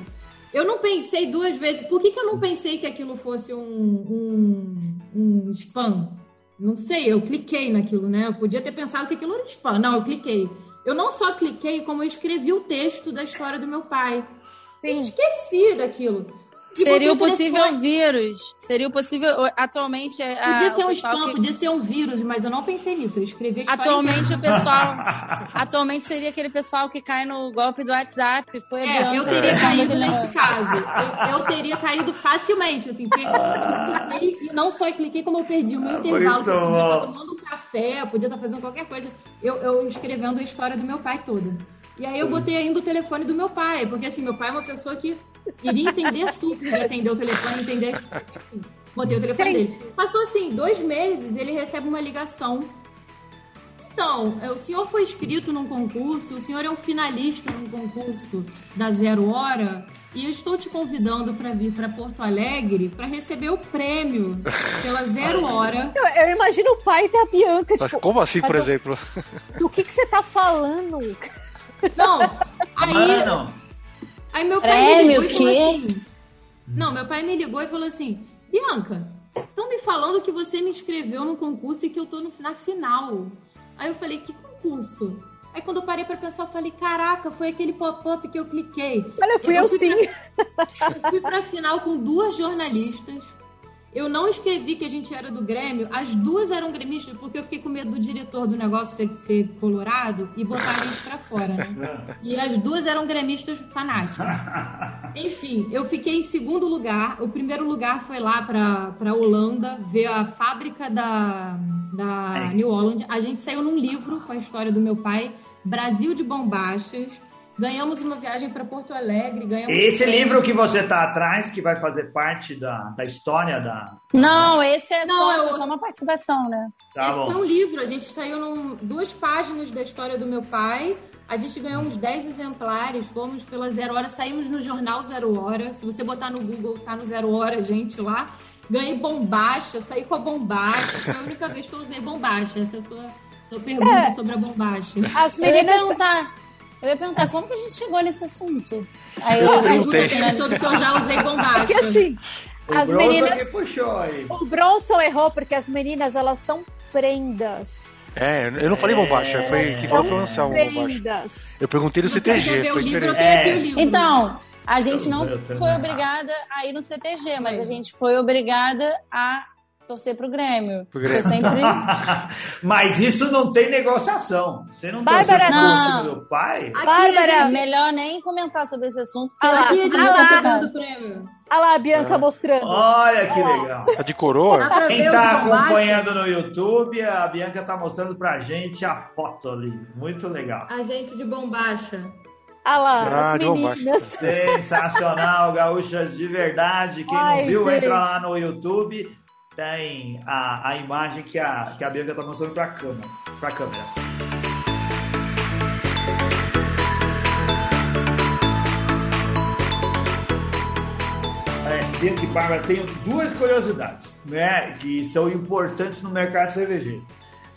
eu não pensei duas vezes. Por que, que eu não pensei que aquilo fosse um, um, um spam? Não sei, eu cliquei naquilo, né? Eu podia ter pensado que aquilo era spam. Não, eu cliquei. Eu não só cliquei, como eu escrevi o texto da história do meu pai. Eu Sim. esqueci daquilo. Seria o possível telefone. vírus. Seria o possível. Atualmente. é, a- Podia ser um spam, que- podia ser um vírus, mas eu não pensei nisso. Eu escrevi Atualmente o pessoal. atualmente seria aquele pessoal que cai no golpe do WhatsApp. Foi É, eu teria que caído nesse caso. Eu, eu teria caído facilmente, assim, porque eu cliquei, e não só eu cliquei, como eu perdi o meu intervalo. que Eu Muito podia estar tomando um café, eu podia estar fazendo qualquer coisa. Eu, eu escrevendo a história do meu pai toda. E aí eu botei ainda o telefone do meu pai, porque assim, meu pai é uma pessoa que iria entender super atender o telefone, entender. Enfim, botei o telefone dele. Passou assim, dois meses, ele recebe uma ligação então, é, o senhor foi inscrito num concurso, o senhor é um finalista num concurso da Zero Hora e eu estou te convidando para vir para Porto Alegre para receber o prêmio pela Zero Hora. Eu, eu imagino o pai da Bianca, Mas tipo, como assim, por exemplo? do que, que você tá falando? Não, aí, Mano, aí meu pai me Prêmio, ligou e falou quê? assim. Não, meu pai me ligou e falou assim: Bianca, estão me falando que você me inscreveu no concurso e que eu tô no- na final. Aí eu falei: que concurso? Aí quando eu parei pra pensar, eu falei, caraca, foi aquele pop-up que eu cliquei. Olha, fui eu, fui sim. Pra, eu fui pra final com duas jornalistas. Eu não escrevi que a gente era do Grêmio. As duas eram gremistas, porque eu fiquei com medo do diretor do negócio ser, ser colorado e botar a gente pra fora, né? E as duas eram gremistas fanáticas. Enfim, eu fiquei em segundo lugar. O primeiro lugar foi lá pra, pra Holanda, ver a fábrica da, da New Holland. A gente saiu num livro com a história do meu pai, Brasil de Bombachas. Ganhamos uma viagem para Porto Alegre. Ganhamos Esse livro que você tá atrás, que vai fazer parte da, da história da. Não, esse é Não, só, eu- foi só uma participação, né? Tá Esse bom. foi um livro, a gente saiu num, duas páginas da história do meu pai. A gente ganhou uns 10 exemplares, fomos pela Zero Hora, saímos no jornal Zero Hora. Se você botar no Google, tá no Zero Hora, gente, lá. Ganhei bombacha, saí com a bombacha. Foi a única vez que eu usei bombacha. Essa é a sua, sua pergunta É. sobre a bombacha. As Eu ia meninas. Eu ia perguntar como que a gente chegou nesse assunto. Aí eu, Eu Pergunta perguntei. sobre se eu já usei bombacha. Porque assim, O as Bronson meninas. que puxou aí. O Bronson errou porque as meninas elas são prendas. É, eu não falei bombacha, foi quem falou foi o Anselmo bombacha. Prendas. Eu perguntei quer CTG, ver o foi livro, eu diferente. tenho aqui É. o livro. Então, a gente não Eu tô foi obrigada a ir no CTG, mas a gente foi obrigada a torcer pro Grêmio. Pro Grêmio. Eu sempre. Mas isso não tem negociação. Você não Bárbara, não. do pai? Aqui, Bárbara, gente, Melhor nem comentar sobre esse assunto. Ah lá, aqui, é gente, ah lá. tá complicado. pegando o prêmio. Olha lá a Bianca mostrando. Olha que legal. Tá de coroa? Quem tá bombacha? acompanhando no YouTube, a Bianca tá mostrando pra gente a foto ali. Muito legal. A gente de bombacha. Olha lá, Ah, meninas. Sensacional, gaúchas de verdade. Quem Ai, não viu, gente. entra lá no YouTube. Tem a, a imagem que a, que a Bianca tá mostrando pra câmera. Pra câmera. É, Bianca e Bárbara, tenho duas curiosidades, né? Que são importantes no mercado cervejeiro.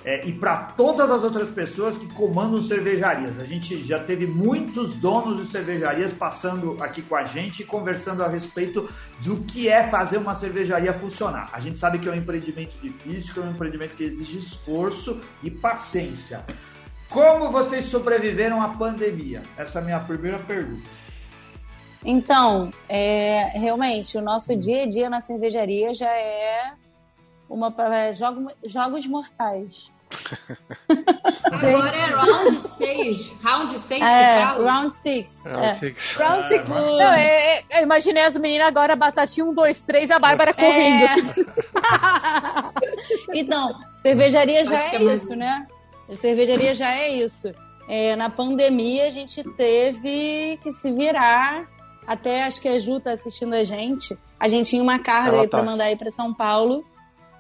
É, e para todas as outras pessoas que comandam cervejarias. A gente já teve muitos donos de cervejarias passando aqui com a gente e conversando a respeito do que é fazer uma cervejaria funcionar. A gente sabe que é um empreendimento difícil, que é um empreendimento que exige esforço e paciência. Como vocês sobreviveram à pandemia? Essa é a minha primeira pergunta. Então, é, realmente, o nosso dia a dia na cervejaria já é uma é, jogo, jogos mortais. Agora é round 6. Round 6 que É, fala? round six. Ah, É. six. Round six. Ah, Não, é- é- eu imaginei as meninas agora, batatinha um, dois, três, a Bárbara correndo. É. assim. Então, cervejaria já Acho que é é mais isso, né? Cervejaria já é isso. É, na pandemia, a gente teve que se virar. Até acho que a Ju tá assistindo a gente. A gente tinha uma carga Ela aí pra tá. mandar ir pra São Paulo.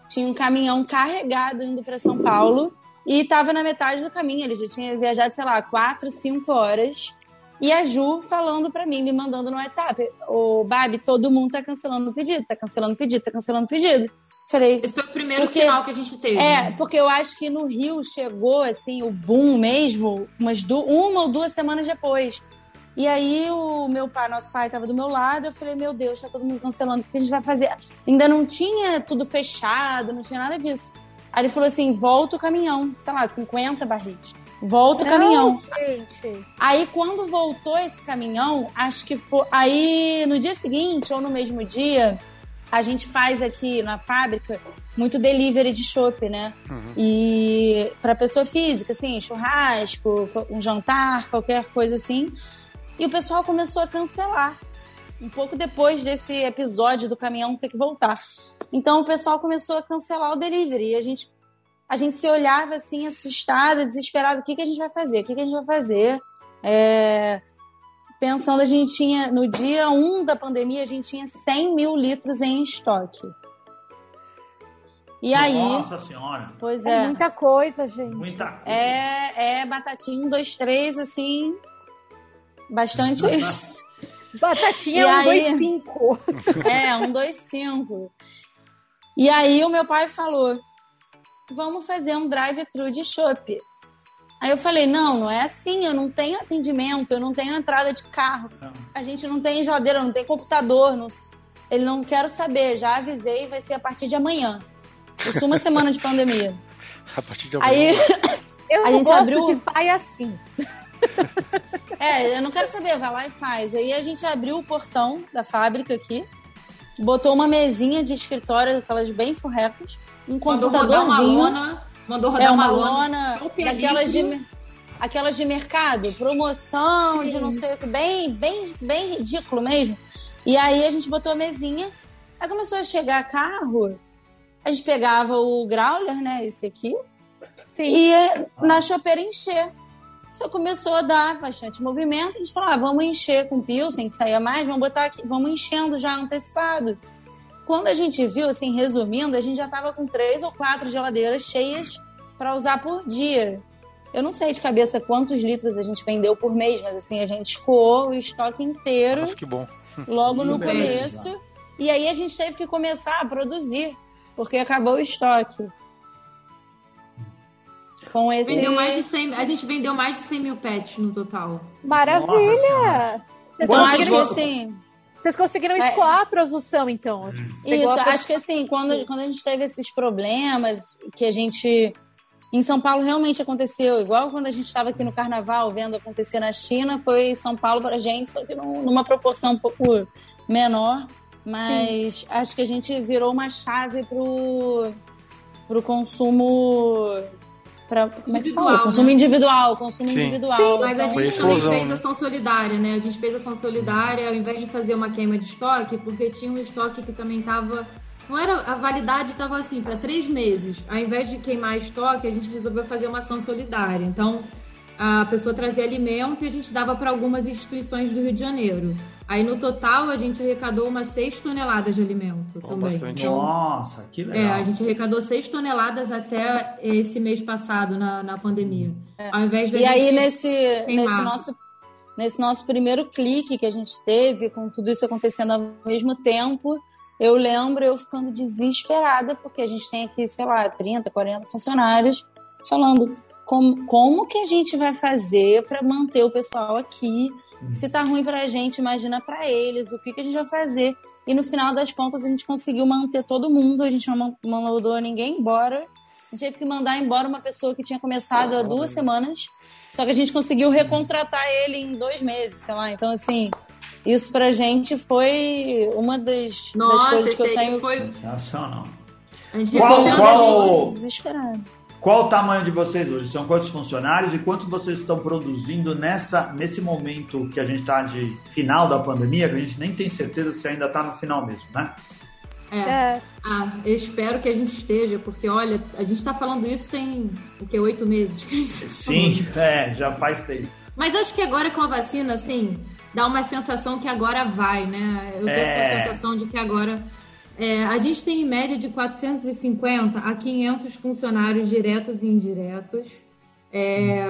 Tinha um caminhão carregado indo pra São Paulo. E tava na metade do caminho. Ele já tinha viajado, sei lá, quatro, cinco horas. E a Ju falando pra mim, me mandando no WhatsApp: Ô, Babi, todo mundo tá cancelando o pedido, tá cancelando o pedido, tá cancelando o pedido. Falei, Esse foi o primeiro Porque- sinal que a gente teve. é, porque eu acho que no Rio chegou, assim, o boom mesmo, umas uma ou duas semanas depois. E aí o meu pai, nosso pai, tava do meu lado, eu falei, meu Deus, tá todo mundo cancelando, o que a gente vai fazer? Ainda não tinha tudo fechado, não tinha nada disso. Aí ele falou assim, volta o caminhão, sei lá, 50 barris. Volta o caminhão. Gente. Aí quando voltou esse caminhão, acho que foi. Aí no dia seguinte, ou no mesmo dia, a gente faz aqui na fábrica muito delivery de chopp, né? E para pessoa física, assim, churrasco, um jantar, qualquer coisa assim. E o pessoal começou a cancelar. Um pouco depois desse episódio do caminhão ter que voltar. Então o pessoal começou a cancelar o delivery. E a gente, a gente se olhava assim, assustada, desesperada. O que, que a gente vai fazer? O que, que a gente vai fazer? É, Pensando, a gente tinha, no dia 1 da pandemia, a gente tinha 100 mil litros em estoque. E aí, Nossa senhora, pois É é, muita coisa, gente. muita coisa. é, é batatinha, um, dois, três, assim, bastante. Batatinha E um, aí? dois, cinco. É, um, dois, cinco. E aí o meu pai falou: vamos fazer um drive-thru de chopp. Aí eu falei, não, não é assim, eu não tenho atendimento, eu não tenho entrada de carro, a gente não tem geladeira, não tem computador, não- ele não quero saber, já avisei, vai ser a partir de amanhã. Isso uma semana de pandemia. A partir de Aí, amanhã. Eu a gente gosto abriu. de pai assim. É, eu não quero saber, vai lá e faz. Aí a gente abriu o portão da fábrica aqui, botou uma mesinha de escritório, aquelas bem furrecas, um Mandou rodar uma lona. Mandou rodar É uma lona. lona um daquelas de, aquelas de mercado, promoção de não sei o que, bem, bem, bem ridículo mesmo. E aí a gente botou a mesinha, aí começou a chegar carro, a gente pegava o growler, né, esse aqui, Sim. e na chopeira encher. Só começou a dar bastante movimento, a gente falou, ah, vamos encher com pilsen, que saía mais, vamos botar aqui, vamos enchendo já antecipado. Quando a gente viu, assim, resumindo, a gente já tava com três ou quatro geladeiras cheias para usar por dia. Eu não sei de cabeça quantos litros a gente vendeu por mês, mas assim, a gente escoou o estoque inteiro Nossa, que bom. logo no começo. E aí a gente teve que começar a produzir, porque acabou o estoque. Com esse. Vendeu mais de 100, a gente vendeu mais de 100 mil pets no total. Maravilha! Vocês Então quantos- assim. Vocês conseguiram É. escoar a produção, então. Isso, a acho que assim, quando, quando a gente teve esses problemas que a gente. Em São Paulo realmente aconteceu, igual quando a gente estava aqui no carnaval vendo acontecer na China, foi São Paulo pra gente, só que num- numa proporção um pouco menor. Mas acho que a gente virou uma chave pro, pro consumo. Pra, como é que se fala? Individual, Consumo né? individual, consumo Sim. individual. Mas a Então, gente explosão, também fez né? ação solidária, né? A gente fez ação solidária ao invés de fazer uma queima de estoque, porque tinha um estoque que também tava. Não era. A validade estava assim, para três meses. Ao invés de queimar estoque, a gente resolveu fazer uma ação solidária. Então, a pessoa trazia alimento e a gente dava para algumas instituições do Rio de Janeiro. Aí, no total, a gente arrecadou umas 6 toneladas de alimento também. bastante. Então, Nossa, que é, legal. a gente arrecadou 6 toneladas até esse mês passado, na, na pandemia. Ao invés da É. E aí, nesse, nesse, nosso, nesse nosso primeiro clique que a gente teve, com tudo isso acontecendo ao mesmo tempo, eu lembro eu ficando desesperada, porque a gente tem aqui, sei lá, 30, 40 funcionários, falando como, como que a gente vai fazer para manter o pessoal aqui. Se tá ruim pra gente, imagina pra eles, o que, que a gente vai fazer. E no final das contas, a gente conseguiu manter todo mundo, a gente não man- mandou ninguém embora. A gente teve que mandar embora uma pessoa que tinha começado há duas semanas. Só que a gente conseguiu recontratar ele em dois meses, sei lá. Então, assim, isso pra gente foi uma das, das Nossa, coisas esse que eu tenho. foi. Sensacional. A gente Qual- qual- a gente desesperado. Qual o tamanho de vocês hoje? São quantos funcionários e quantos vocês estão produzindo nessa, nesse momento que a gente está de final da pandemia, que a gente nem tem certeza se ainda está no final mesmo, né? É. É, Ah, eu espero que a gente esteja, porque olha, a gente tá falando isso tem o que? Oito meses que a gente tá Sim, falando. é, já faz tempo. Mas acho que agora com a vacina, assim, dá uma sensação que agora vai, né? Eu É. com a sensação de que agora. É, a gente tem em média de 450 a 500 funcionários diretos e indiretos. É,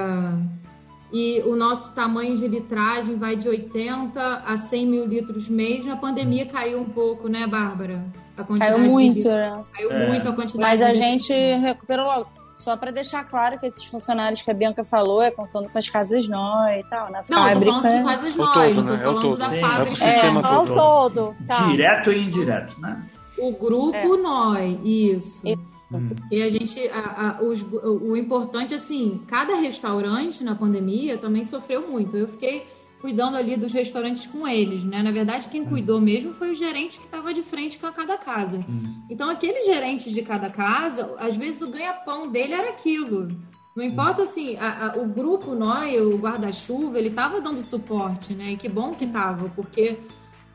E o nosso tamanho de litragem vai de 80 a 100 mil litros mês. Na pandemia caiu um pouco, né, Bárbara? A Caiu de muito, litros. né? Caiu É. muito a quantidade Mas a de gente litros. recuperou logo. Só pra deixar claro que esses funcionários que a Bianca falou é contando com as casas nós e tal, na Não, eu tô fábrica. falando de casas É nós, todo, não tô né? É falando todo. da Sim, fábrica. é sistema ao todo. todo. Tá. Direto e indireto, né? O grupo É. NOI, isso. E- E a gente, a- a- os- o, importante, assim, cada restaurante na pandemia também sofreu muito. Eu fiquei cuidando ali dos restaurantes com eles, né? Na verdade, quem cuidou mesmo foi o gerente que estava de frente com a cada casa. Então, aquele gerente de cada casa, às vezes o ganha-pão dele era aquilo. Não importa, assim, a- a- o grupo NOI, o guarda-chuva, ele tava dando suporte, né? E que bom que tava, porque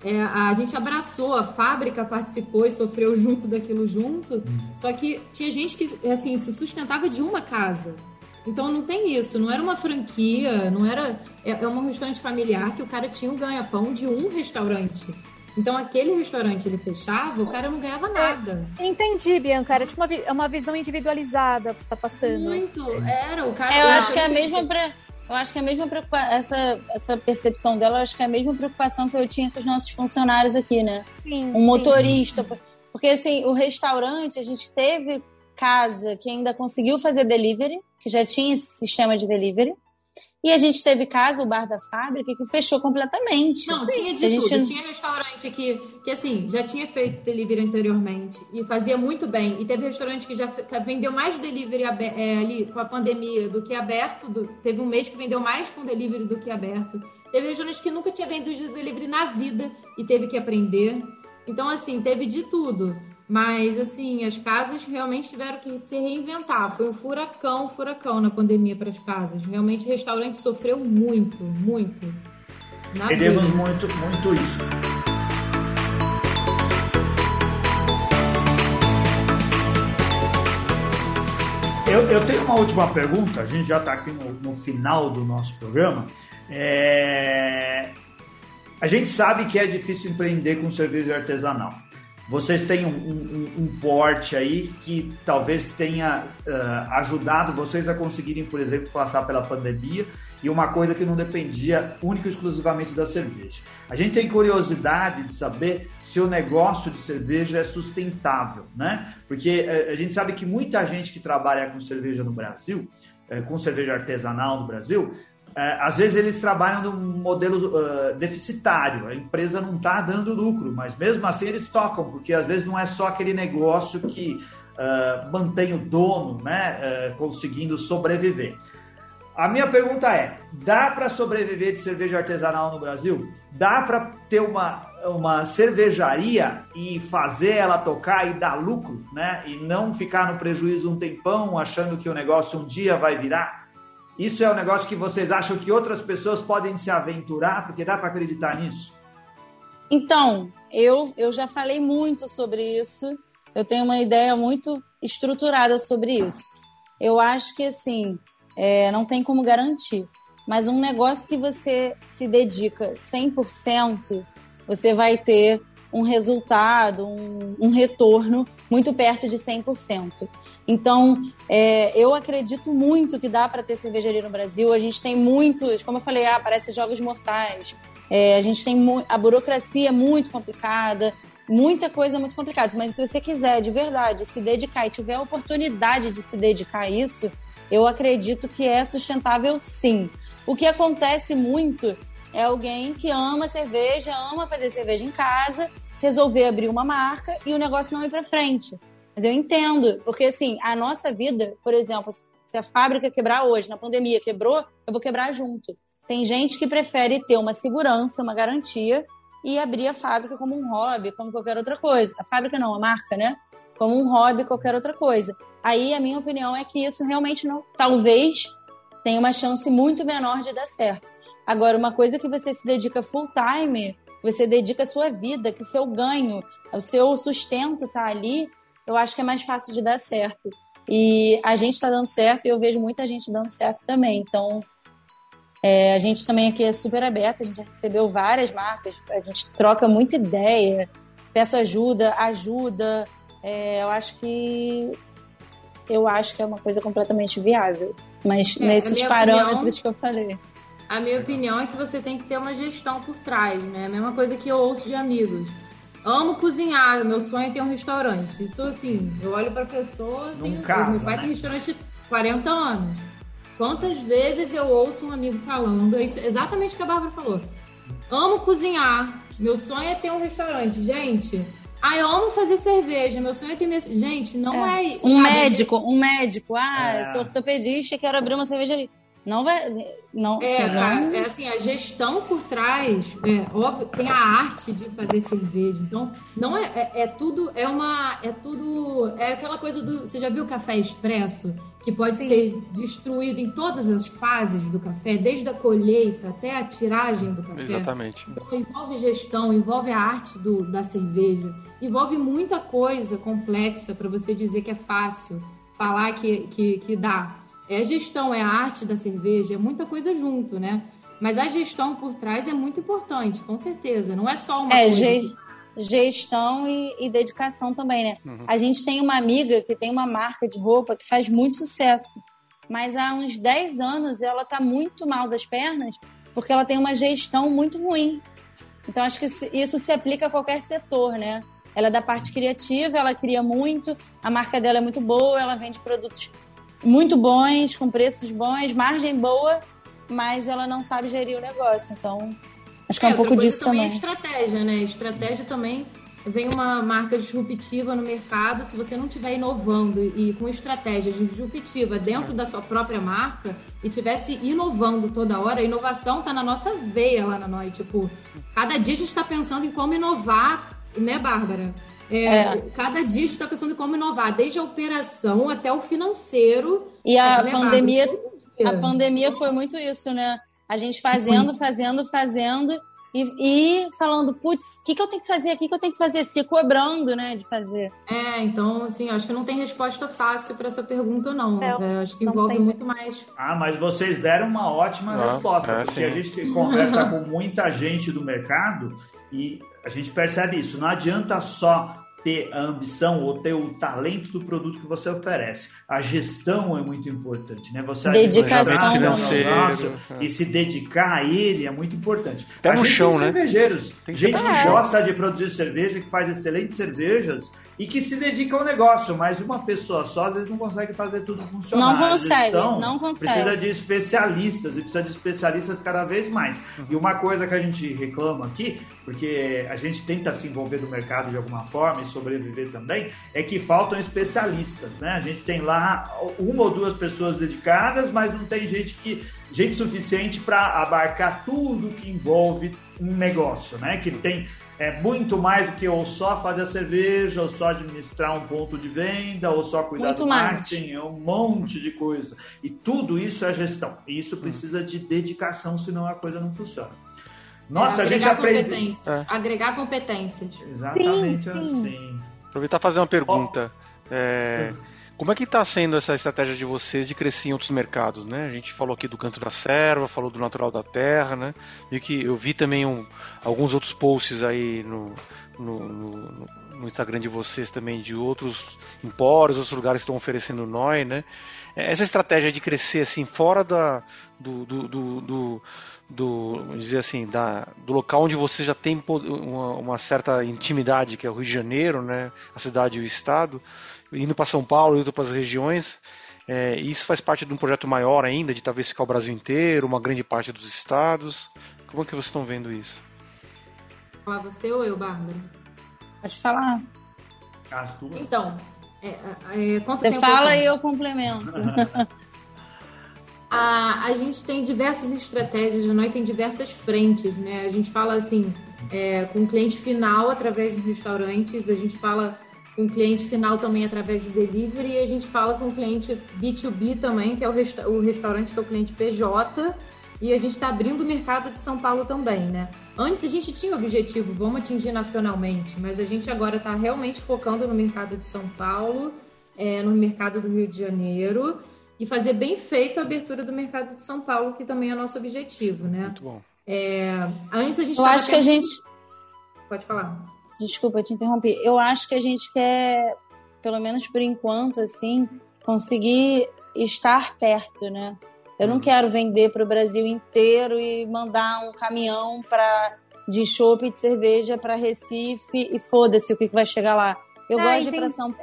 é, a gente abraçou, a fábrica participou e sofreu junto daquilo junto. Só que tinha gente que assim se sustentava de uma casa. Então não tem isso, não era uma franquia, não era é, é um restaurante familiar que o cara tinha um ganha-pão de um restaurante. Então aquele restaurante ele fechava, o cara não ganhava nada. Entendi, Bianca. Era tipo uma, é uma visão individualizada que você tá passando. Muito, era o cara. É, eu acho que é a mesma pre- eu acho que a mesma preocupação, essa, essa percepção dela, eu acho que é a mesma preocupação que eu tinha com os nossos funcionários aqui, né? Sim, Um sim. motorista, porque assim, o restaurante, a gente teve casa que ainda conseguiu fazer delivery, que já tinha esse sistema de delivery, E a gente teve casa, o bar da fábrica, que fechou completamente. Não, tinha de a gente... tudo. Tinha restaurante que, que, assim, já tinha feito delivery anteriormente e fazia muito bem. E teve restaurante que já vendeu mais delivery é, ali com a pandemia do que aberto. Do... Teve um mês que vendeu mais com delivery do que aberto. Teve restaurante que nunca tinha vendido delivery na vida e teve que aprender. Então, assim, teve de tudo. Mas, assim, as casas realmente tiveram que se reinventar. Foi um furacão, furacão na pandemia para as casas. Realmente, o restaurante sofreu muito, muito. Perdemos muito, muito isso. Eu, eu, tenho uma última pergunta, a gente já está aqui no, no, final do nosso programa. É... A gente sabe que é difícil empreender com cerveja artesanal. Vocês têm um, um, um porte aí que talvez tenha uh, ajudado vocês a conseguirem, por exemplo, passar pela pandemia e uma coisa que não dependia única e exclusivamente da cerveja. A gente tem curiosidade de saber se o negócio de cerveja é sustentável, né? Porque uh, a gente sabe que muita gente que trabalha com cerveja no Brasil, uh, com cerveja artesanal no Brasil, às vezes eles trabalham num modelo uh, deficitário, a empresa não está dando lucro, mas mesmo assim eles tocam, porque às vezes não é só aquele negócio que uh, mantém o dono né, uh, conseguindo sobreviver. A minha pergunta é: dá para sobreviver de cerveja artesanal no Brasil? Dá para ter uma, uma cervejaria e fazer ela tocar e dar lucro, né? E não ficar no prejuízo um tempão achando que o negócio um dia vai virar? Isso é um negócio que vocês acham que outras pessoas podem se aventurar, porque dá para acreditar nisso? Então, eu, eu já falei muito sobre isso. Eu tenho uma ideia muito estruturada sobre isso. Eu acho que, assim, é, não tem como garantir. Mas um negócio que você se dedica 100%, você vai ter um resultado, um, um retorno muito perto de 100%. Então, é, eu acredito muito que dá para ter cervejaria no Brasil. A gente tem muitos, como eu falei, ah, parece jogos mortais. É, a gente tem a burocracia é muito complicada, muita coisa muito complicada. Mas se você quiser de verdade se dedicar e tiver a oportunidade de se dedicar a isso, eu acredito que é sustentável sim. O que acontece muito é alguém que ama cerveja, ama fazer cerveja em casa, resolver abrir uma marca e o negócio não ir para frente. Mas eu entendo, porque assim, a nossa vida, por exemplo, se a fábrica quebrar hoje, na pandemia quebrou, eu vou quebrar junto. Tem gente que prefere ter uma segurança, uma garantia e abrir a fábrica como um hobby, como qualquer outra coisa. A fábrica não, a marca, né? Como um hobby, qualquer outra coisa. Aí a minha opinião é que isso realmente não, talvez tenha uma chance muito menor de dar certo. Agora, uma coisa que você se dedica full time, você dedica a sua vida, que o seu ganho, o seu sustento tá ali, eu acho que é mais fácil de dar certo. E a gente está dando certo e eu vejo muita gente dando certo também. Então, é, a gente também aqui é super aberto, a gente já recebeu várias marcas, a gente troca muita ideia, peço ajuda, ajuda. É, eu acho que eu acho que é uma coisa completamente viável. Mas é, nesses parâmetros opinião, que eu falei. A minha opinião é que você tem que ter uma gestão por trás, né? A mesma coisa que eu ouço de amigos. Amo cozinhar, meu sonho é ter um restaurante. Isso assim, eu olho pra pessoa. Tenho, casa, meu pai né? tem restaurante 40 anos. Quantas vezes eu ouço um amigo falando, é isso, exatamente o que a Bárbara falou. Amo cozinhar, meu sonho é ter um restaurante. Gente, ah, eu amo fazer cerveja, meu sonho é ter minha... Gente, não é, é isso. Um médico, um médico. Ah, é. eu sou ortopedista e quero abrir uma cervejaria. Não vai. Não, é, não... é assim, a gestão por trás, é, óbvio, tem a arte de fazer cerveja. Então, não é, é, é, tudo, é uma. É tudo. É aquela coisa do. Você já viu o café expresso? Que pode Sim. ser destruído em todas as fases do café, desde a colheita até a tiragem do café. Exatamente. Então, envolve gestão, envolve a arte do, da cerveja, envolve muita coisa complexa para você dizer que é fácil, falar que, que, que dá é gestão, é a arte da cerveja, é muita coisa junto, né? Mas a gestão por trás é muito importante, com certeza. Não é só uma é, coisa. Ge gestão e, e, dedicação também, né? Uhum. A gente tem uma amiga que tem uma marca de roupa que faz muito sucesso. Mas há uns 10 anos ela tá muito mal das pernas porque ela tem uma gestão muito ruim. Então acho que isso se aplica a qualquer setor, né? Ela é da parte criativa, ela cria muito, a marca dela é muito boa, ela vende produtos muito bons, com preços bons, margem boa, mas ela não sabe gerir o negócio. Então, acho que é, um outra pouco disso também. também. é estratégia, né? Estratégia também vem uma marca disruptiva no mercado. Se você não estiver inovando e com estratégia disruptiva dentro da sua própria marca e tivesse inovando toda hora, a inovação tá na nossa veia lá na Noi. Tipo, cada dia a gente está pensando em como inovar, né, Bárbara? É, É. Cada dia a gente está pensando em como inovar, desde a operação até o financeiro. E a pandemia, a pandemia foi muito isso, né? A gente fazendo, fazendo, fazendo e, e falando, putz, o que, que eu tenho que fazer? O que, eu tenho que fazer? Se cobrando, né, de fazer. É, então, assim, acho que não tem resposta fácil para essa pergunta, não. É, Eu acho que envolve tem. muito mais. Ah, mas vocês deram uma ótima Ah, resposta, é, porque sim. a gente conversa com muita gente do mercado e a gente percebe isso. Não adianta só ter a ambição ou ter o talento do produto que você oferece. A gestão é muito importante, né? Você Dedicação. Financeiro, é. e se dedicar a ele é muito importante. Pé a no gente chão, tem né? cervejeiros, Tem que gente que chão. gosta de produzir cerveja, que faz excelentes cervejas e que se dedica ao negócio, mas uma pessoa só às vezes não consegue fazer tudo funcionar. Não consegue, gestão não consegue. Precisa de especialistas e precisa de especialistas cada vez mais. E uma coisa que a gente reclama aqui, porque a gente tenta se envolver no mercado de alguma forma e sobreviver também, é que faltam especialistas, né? A gente tem lá uma ou duas pessoas dedicadas, mas não tem gente que gente suficiente para abarcar tudo que envolve um negócio, né? Que tem é muito mais do que ou só fazer a cerveja, ou só administrar um ponto de venda, ou só cuidar Muito do marketing, é um monte de coisa. E tudo isso é gestão. E isso precisa de dedicação, senão a coisa não funciona. Nossa, é, a gente agregar aprende. competências. É. Agregar competências. Exatamente Sim, sim. assim. Aproveitar e fazer uma pergunta. É, como é que está sendo essa estratégia de vocês de crescer em outros mercados, né? A gente falou aqui do canto da serva, falou do natural da terra, né? E que eu vi também um- alguns outros posts aí no, no, no- no Instagram de vocês também de outros empórios, outros lugares que estão oferecendo NOI, né? Essa estratégia de crescer assim fora da, do, do, do, do- do- dizer assim, da, do local onde você já tem uma, uma certa intimidade, que é o Rio de Janeiro, né? A cidade e o estado, indo para São Paulo, indo para as regiões. É, isso faz parte de um projeto maior ainda, de talvez ficar o Brasil inteiro, uma grande parte dos estados. Como é que vocês estão vendo isso? Falar você ou eu, Bárbara? Pode falar. As duas. Então, é, é, quanto Você tempo fala eu e eu complemento. A, a gente tem diversas estratégias, a nós tem diversas frentes, né? A gente fala assim, é, com o cliente final através dos restaurantes, a gente fala com o cliente final também através do delivery e a gente fala com o cliente B2B também, que é o, resta o restaurante que é o cliente PJ. E a gente está abrindo o mercado de São Paulo também, né? Antes a gente tinha o objetivo, vamos atingir nacionalmente, mas a gente agora está realmente focando no mercado de São Paulo, é, no mercado do Rio de Janeiro e fazer bem feito a abertura do mercado de São Paulo, que também é nosso objetivo, né? Muito bom. É, antes a gente Eu acho que a gente. Pode falar. Desculpa te interromper. Eu acho que a gente quer, pelo menos por enquanto, assim, conseguir estar perto, né? Eu não quero vender para o Brasil inteiro e mandar um caminhão para de chopp e de cerveja para Recife e foda-se o que que vai chegar lá. Eu Ah, gosto de ir para São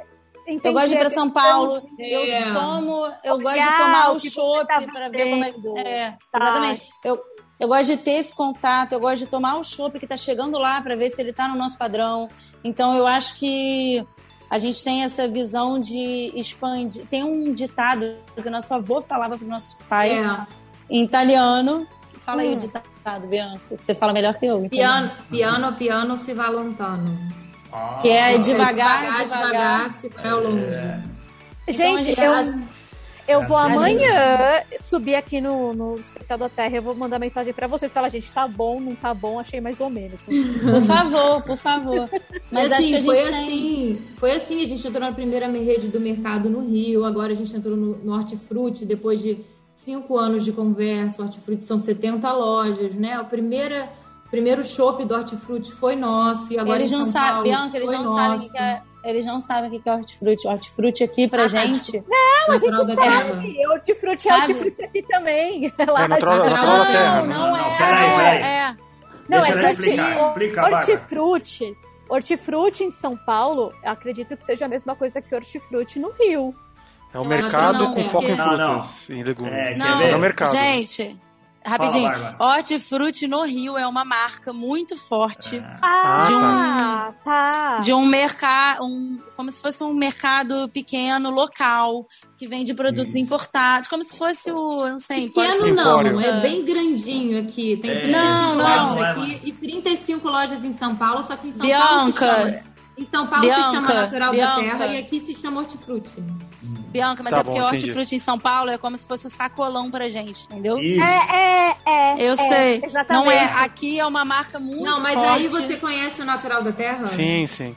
Entendi eu gosto de ir para São questão Paulo. É. Eu tomo, eu Olhar gosto de tomar o você chopp tá para ver como é é, Tá. exatamente. Eu, eu gosto de ter esse contato, eu gosto de tomar o chopp que tá chegando lá para ver se ele tá no nosso padrão. Então eu acho que a gente tem essa visão de expandir. Tem um ditado que nosso avô falava pro nosso pai É, em italiano. Fala aí Hum. o ditado, Bianca, que você fala melhor que eu. então. piano, piano, piano se va lontano. Ah, Que é É, devagar, devagar. se vai ao longe. Então, a Gente, gente- eu, eu vou Assim, amanhã subir aqui no, no especial da Terra. Eu vou mandar mensagem pra vocês. Falar, gente, tá bom, não tá bom, achei mais ou menos. Por favor, por favor. Mas E, acho assim, que a gente foi tem. assim, foi assim, a gente entrou na primeira rede do mercado no Rio, agora a gente entrou no, no Hortifruti, depois de cinco anos de conversa, o Hortifruti são 70 lojas, né? O primeiro, primeiro shopping do Hortifruti foi nosso, e agora Eles não sabem, Bianca, eles não nosso. sabem o que é. Eles não sabem o que é hortifruti. Hortifruti aqui pra Ah, gente. Não, a gente sabe. Hortifruti é hortifruti aqui também. Lá, É, natural, gente- natural da terra. Não, né? não é. Peraí, não peraí. é. Não, Deixa é explicar. Explica, hortifruti. Hortifruti em São Paulo, eu acredito que seja a mesma coisa que hortifruti no Rio. É o Eu mercado não, com foco em porque- Não, não. frutas e legumes. É, Não? É o mercado. gente, rapidinho. Bárbara. Hortifruti no Rio é uma marca muito forte Ah, De um- tá. de um mercado, um, como se fosse um mercado pequeno, local, que vende produtos importados, como se fosse o, eu não sei, pode Pequeno ser- não, Empório. é bem grandinho aqui. Tem É. 35 Não, não. lojas Não é, aqui e 35 lojas em São Paulo, só que em São Paulo se Bianca, chama, em São Paulo se chama Bianca, Natural Bianca. da Terra e aqui se chama Hortifruti. Bianca, mas Tá é porque bom, hortifruti em São Paulo é como se fosse o sacolão pra gente, entendeu? Isso. É, é, é. Eu é, sei. Exatamente. Não é, aqui é uma marca muito Não, mas forte. aí você conhece o Natural da Terra? Sim, sim.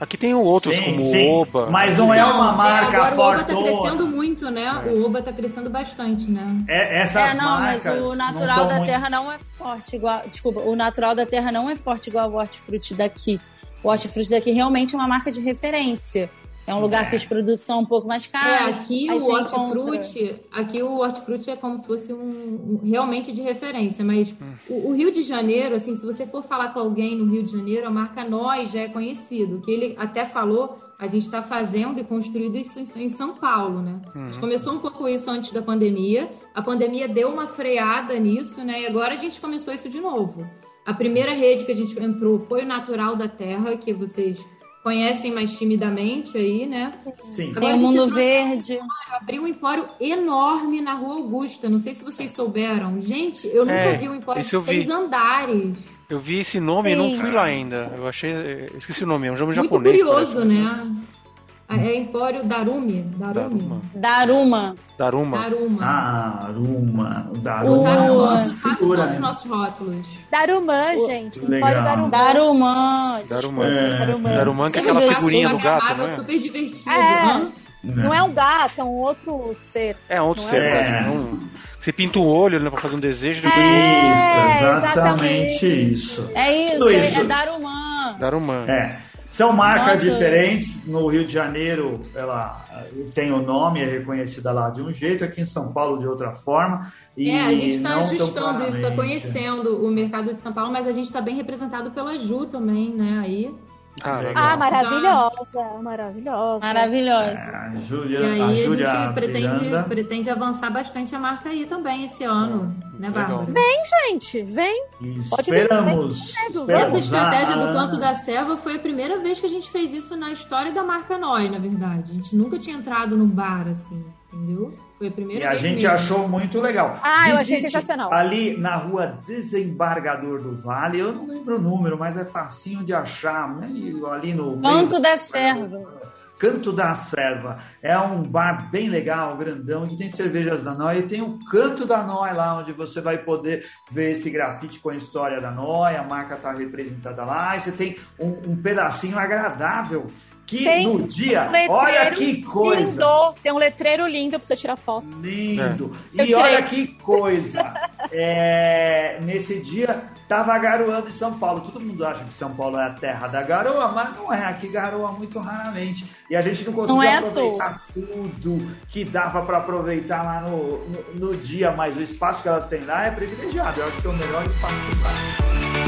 Aqui tem outros Sim, como sim. o Oba. Mas não é uma marca agora o Oba tá crescendo muito, né? O Oba tá crescendo bastante, né? É, essas É, não, mas o natural da muito- terra não é forte igual. Desculpa, o natural da terra não é forte igual o hortifruti daqui. O hortifruti daqui realmente é uma marca de referência. É um lugar É. que os produtos são um pouco mais É, caros. aqui aí o encontra- hortifruti, aqui o hortifruti é como se fosse um, um- realmente de referência, mas o, o Rio de Janeiro, assim, se você for falar com alguém no Rio de Janeiro, a marca Nós já é conhecido, que ele até falou, a gente está fazendo e construindo isso em, em São Paulo, né? A gente começou um pouco isso antes da pandemia, a pandemia deu uma freada nisso, né? E agora a gente começou isso de novo. A primeira rede que a gente entrou foi o Natural da Terra, que vocês conhecem mais timidamente aí, né? Sim. Agora Tem o Mundo Verde. abriu um empório enorme na Rua Augusta. Não sei se vocês souberam. Gente, eu nunca É, vi um empório de vi. seis andares. Eu vi esse nome e não Sim. fui lá ainda. Eu achei. eu Esqueci o nome, é um nome Muito japonês. curioso, parece. né? É Empório Darumi. Darumi. Daruma. Daruma. Daruma. Daruma. Ah, Daruma. O Daruma é figura, todos os né? nossos rótulos. Darumã, gente. Legal. Empório Darumã. Darumã. Daruma. É. Darumã. Daruma que é aquela figurinha do gato, amável, não é? super divertido. É. Hã? Não é um gato, é um outro ser. É um outro Não ser, é? né? Um- Você pinta o olho né, pra fazer um desejo depois É. Isso, exatamente exatamente. isso. É isso, Tudo é, isso. é Darumã. Daruma. É. São marcas Nossa. diferentes. No Rio de Janeiro, ela eh, tem o nome, é reconhecida lá de um jeito, aqui em São Paulo de outra forma. E É, a gente está ajustando isso, está conhecendo o mercado de São Paulo, mas a gente está bem representado pela Ju também, né? Aí. Ah, Legal. legal. Ah, maravilhosa, maravilhosa. Maravilhosa. É, a E aí a gente pretende, Miranda. pretende avançar bastante a marca aí também esse ano, né, legal. Bárbara? Gente, vem. E Pode vir, esperamos. vem, vem. esperamos Essa estratégia a do Ana. canto da serva foi a primeira vez que a gente fez isso na história da marca Noi, na verdade. A gente nunca tinha entrado num bar assim, entendeu? Foi a primeira E a gente mesmo. achou muito legal. Ah, eu achei Visite sensacional. Ali na rua Desembargador do Vale, eu não lembro o número, mas é facinho de achar. Né? E Ali no meio- Canto da Serva. Canto da Serva. É um bar bem legal, grandão, que tem cervejas da Noi e tem o Canto da Noi lá, onde você vai poder ver esse grafite com a história da Noi, a marca está representada lá, e você tem um, um pedacinho agradável que Tem no dia, letreiro olha que coisa! Lindo. Tem um letreiro lindo pra você tirar foto. Lindo. É. E olha que coisa. É, nesse dia tava garoando em São Paulo. Todo mundo acha que São Paulo é a terra da garoa, mas não é. Aqui garoa muito raramente. E a gente não conseguiu Não é aproveitar tudo que dava para aproveitar lá no, no, no dia, mas o espaço que elas têm lá é privilegiado. Eu acho que é o melhor espaço do.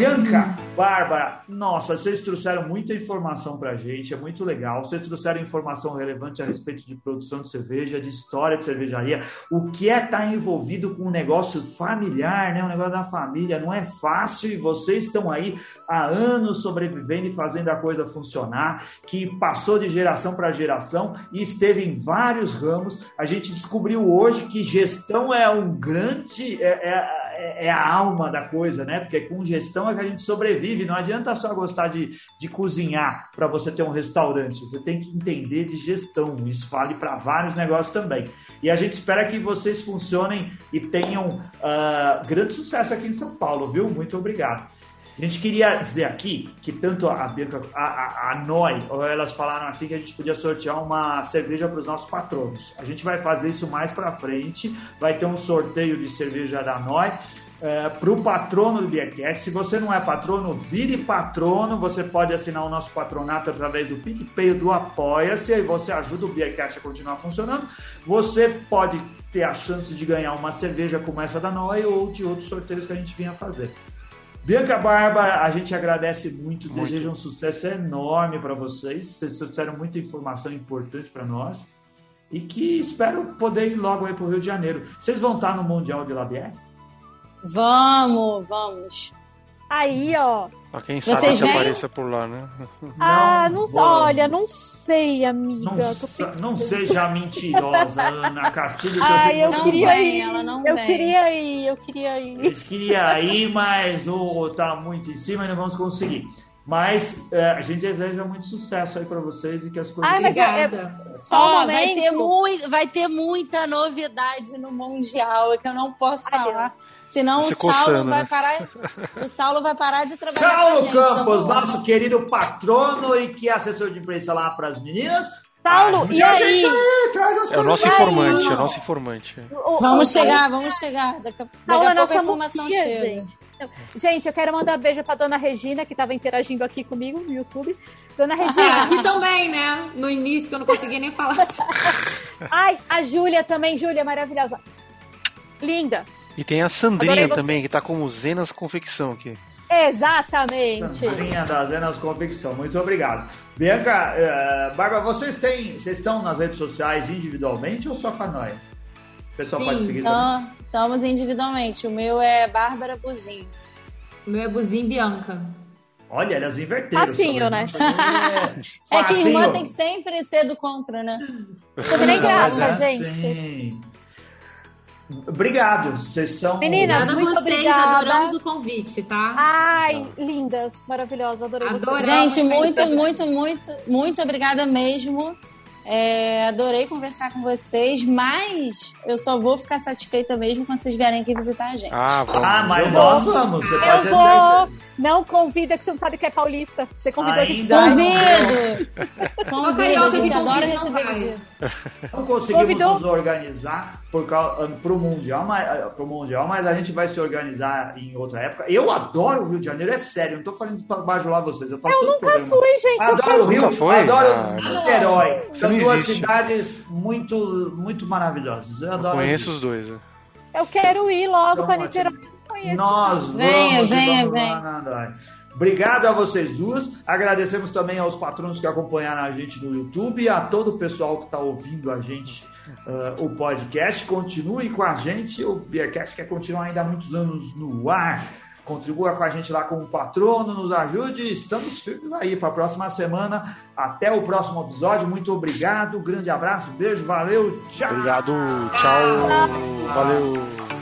Bianca, Bárbara, nossa, vocês trouxeram muita informação pra gente, é muito legal. Vocês trouxeram informação relevante a respeito de produção de cerveja, de história de cervejaria, o que é estar envolvido com um negócio familiar, né? Um negócio da família, não é fácil e vocês estão aí há anos sobrevivendo e fazendo a coisa funcionar, que passou de geração para geração e esteve em vários ramos. A gente descobriu hoje que gestão é um grande. é- é- é, é a alma da coisa, né? Porque com gestão é que a gente sobrevive. Não adianta só gostar de, de cozinhar para você ter um restaurante. Você tem que entender de gestão. Isso vale para vários negócios também. E a gente espera que vocês funcionem e tenham ah, grande sucesso aqui em São Paulo, viu? Muito obrigado. A gente queria dizer aqui que tanto a Bianca, a, a, a Noi, elas falaram assim que a gente podia sortear uma cerveja para os nossos patronos. A gente vai fazer isso mais para frente. Vai ter um sorteio de cerveja da Noi. para o patrono do Beercast. Se você não é patrono, vire patrono. Você pode assinar o nosso patronato através do PicPay do Apoia-se. Aí você ajuda o Beercast a continuar funcionando. Você pode ter a chance de ganhar uma cerveja como essa da Noi ou de outros sorteios que a gente vinha fazer. Bianca Barba, a gente agradece muito, Muito. deseja um sucesso enorme para vocês. Vocês trouxeram muita informação importante para nós. E que espero poder ir logo aí para o Rio de Janeiro. Vocês vão estar no Mundial de Labier? Vamos, vamos. Aí, ó. Pra quem sabe Vocês que vêm? apareça por lá, né? ah, não vou- Olha, não sei, amiga. Não, não seja mentirosa, Ana Castilho. que eu Ai, eu que Não queria vem, ir. ela não eu vem. queria ir, eu queria ir. Eles queriam ir, mas o tá muito em cima e não vamos conseguir. Mas é, a gente deseja muito sucesso aí para vocês e que as coisas. Ai, mas é- Obrigada. Só um Ó, momento. vai, ter mui- vai ter muita novidade no Mundial, é que eu não posso Ai, falar. Senão Se o Saulo coçando, vai né? parar. O Saulo vai parar de trabalhar. com a Saulo gente, Campos, só- nosso querido patrono e que é assessor de imprensa lá para as meninas. Saulo, Ajude e a aí? gente aí, É o nosso coisas aí. informante, é o nosso informante. O- o- Vamos o- chegar, vamos chegar. Daqui, a- daqui Saulo é a pouco nossa a informação muquia, chega. gente. Gente, eu quero mandar beijo pra dona Regina, que tava interagindo aqui comigo no YouTube. Dona Regina, aqui também, né? No início, que eu não conseguia nem falar. ai, a Júlia também, Júlia, maravilhosa. Linda. E tem a Sandrinha também, que tá como Zenas Confecção aqui. Exatamente. Sandrinha das Zenas Convicção, muito obrigado. Bianca, eh, Bárbara, vocês têm, vocês estão nas redes sociais individualmente ou só com a Noia? O pessoal Sim, pode seguir também. Então, estamos individualmente. O meu é Bárbara Buzinho. O meu é Buzinho Bianca. Olha, elas inverteram. Facinho, né? É que irmã tem que sempre ser do contra, né? Tudo nem graça, é gente. assim. Obrigado, vocês são. Meninas, a muito vocês, obrigada. adoramos o convite, tá? Ai, lindas, maravilhosas, adorei vocês. Gente, muito, muito muito, muito, muito obrigada mesmo. É, adorei conversar com vocês, mas eu só vou ficar satisfeita mesmo quando vocês vierem aqui visitar a gente. Ah, vamos. Ah, mas eu nós vou. vamos, você Eu pode vou. Não convida que você não sabe que é paulista. Você convidou a gente Ainda pra não. Convido! Convido, a gente adora receber visita. Não conseguimos Convidou? nos organizar por causa, pro mundial, mas, pro mundial, mas a gente vai se organizar em outra época. Eu adoro o Rio de Janeiro, é sério, não tô falando para bajular vocês. Eu, faço Eu todo nunca programa. fui, gente. Eu Adoro quero... o Rio, Nunca foi? adoro Ah, Niterói. Você São duas existe. cidades muito, muito maravilhosas. Eu Eu conheço o os dois. né? Eu quero ir logo Então, pra ótimo. Niterói. Nós Venha, vamos, venha, vamos venha. lá na Andai. Obrigado a vocês duas. Agradecemos também aos patronos que acompanharam a gente no YouTube e a todo o pessoal que está ouvindo a gente ah, o podcast. Continue com a gente. O Beercast quer continuar ainda há muitos anos no ar. Contribua com a gente lá como patrono, nos ajude. Estamos firmes aí para a próxima semana. Até o próximo episódio. Muito obrigado. Grande abraço, beijo, valeu, tchau. Obrigado, tchau, valeu.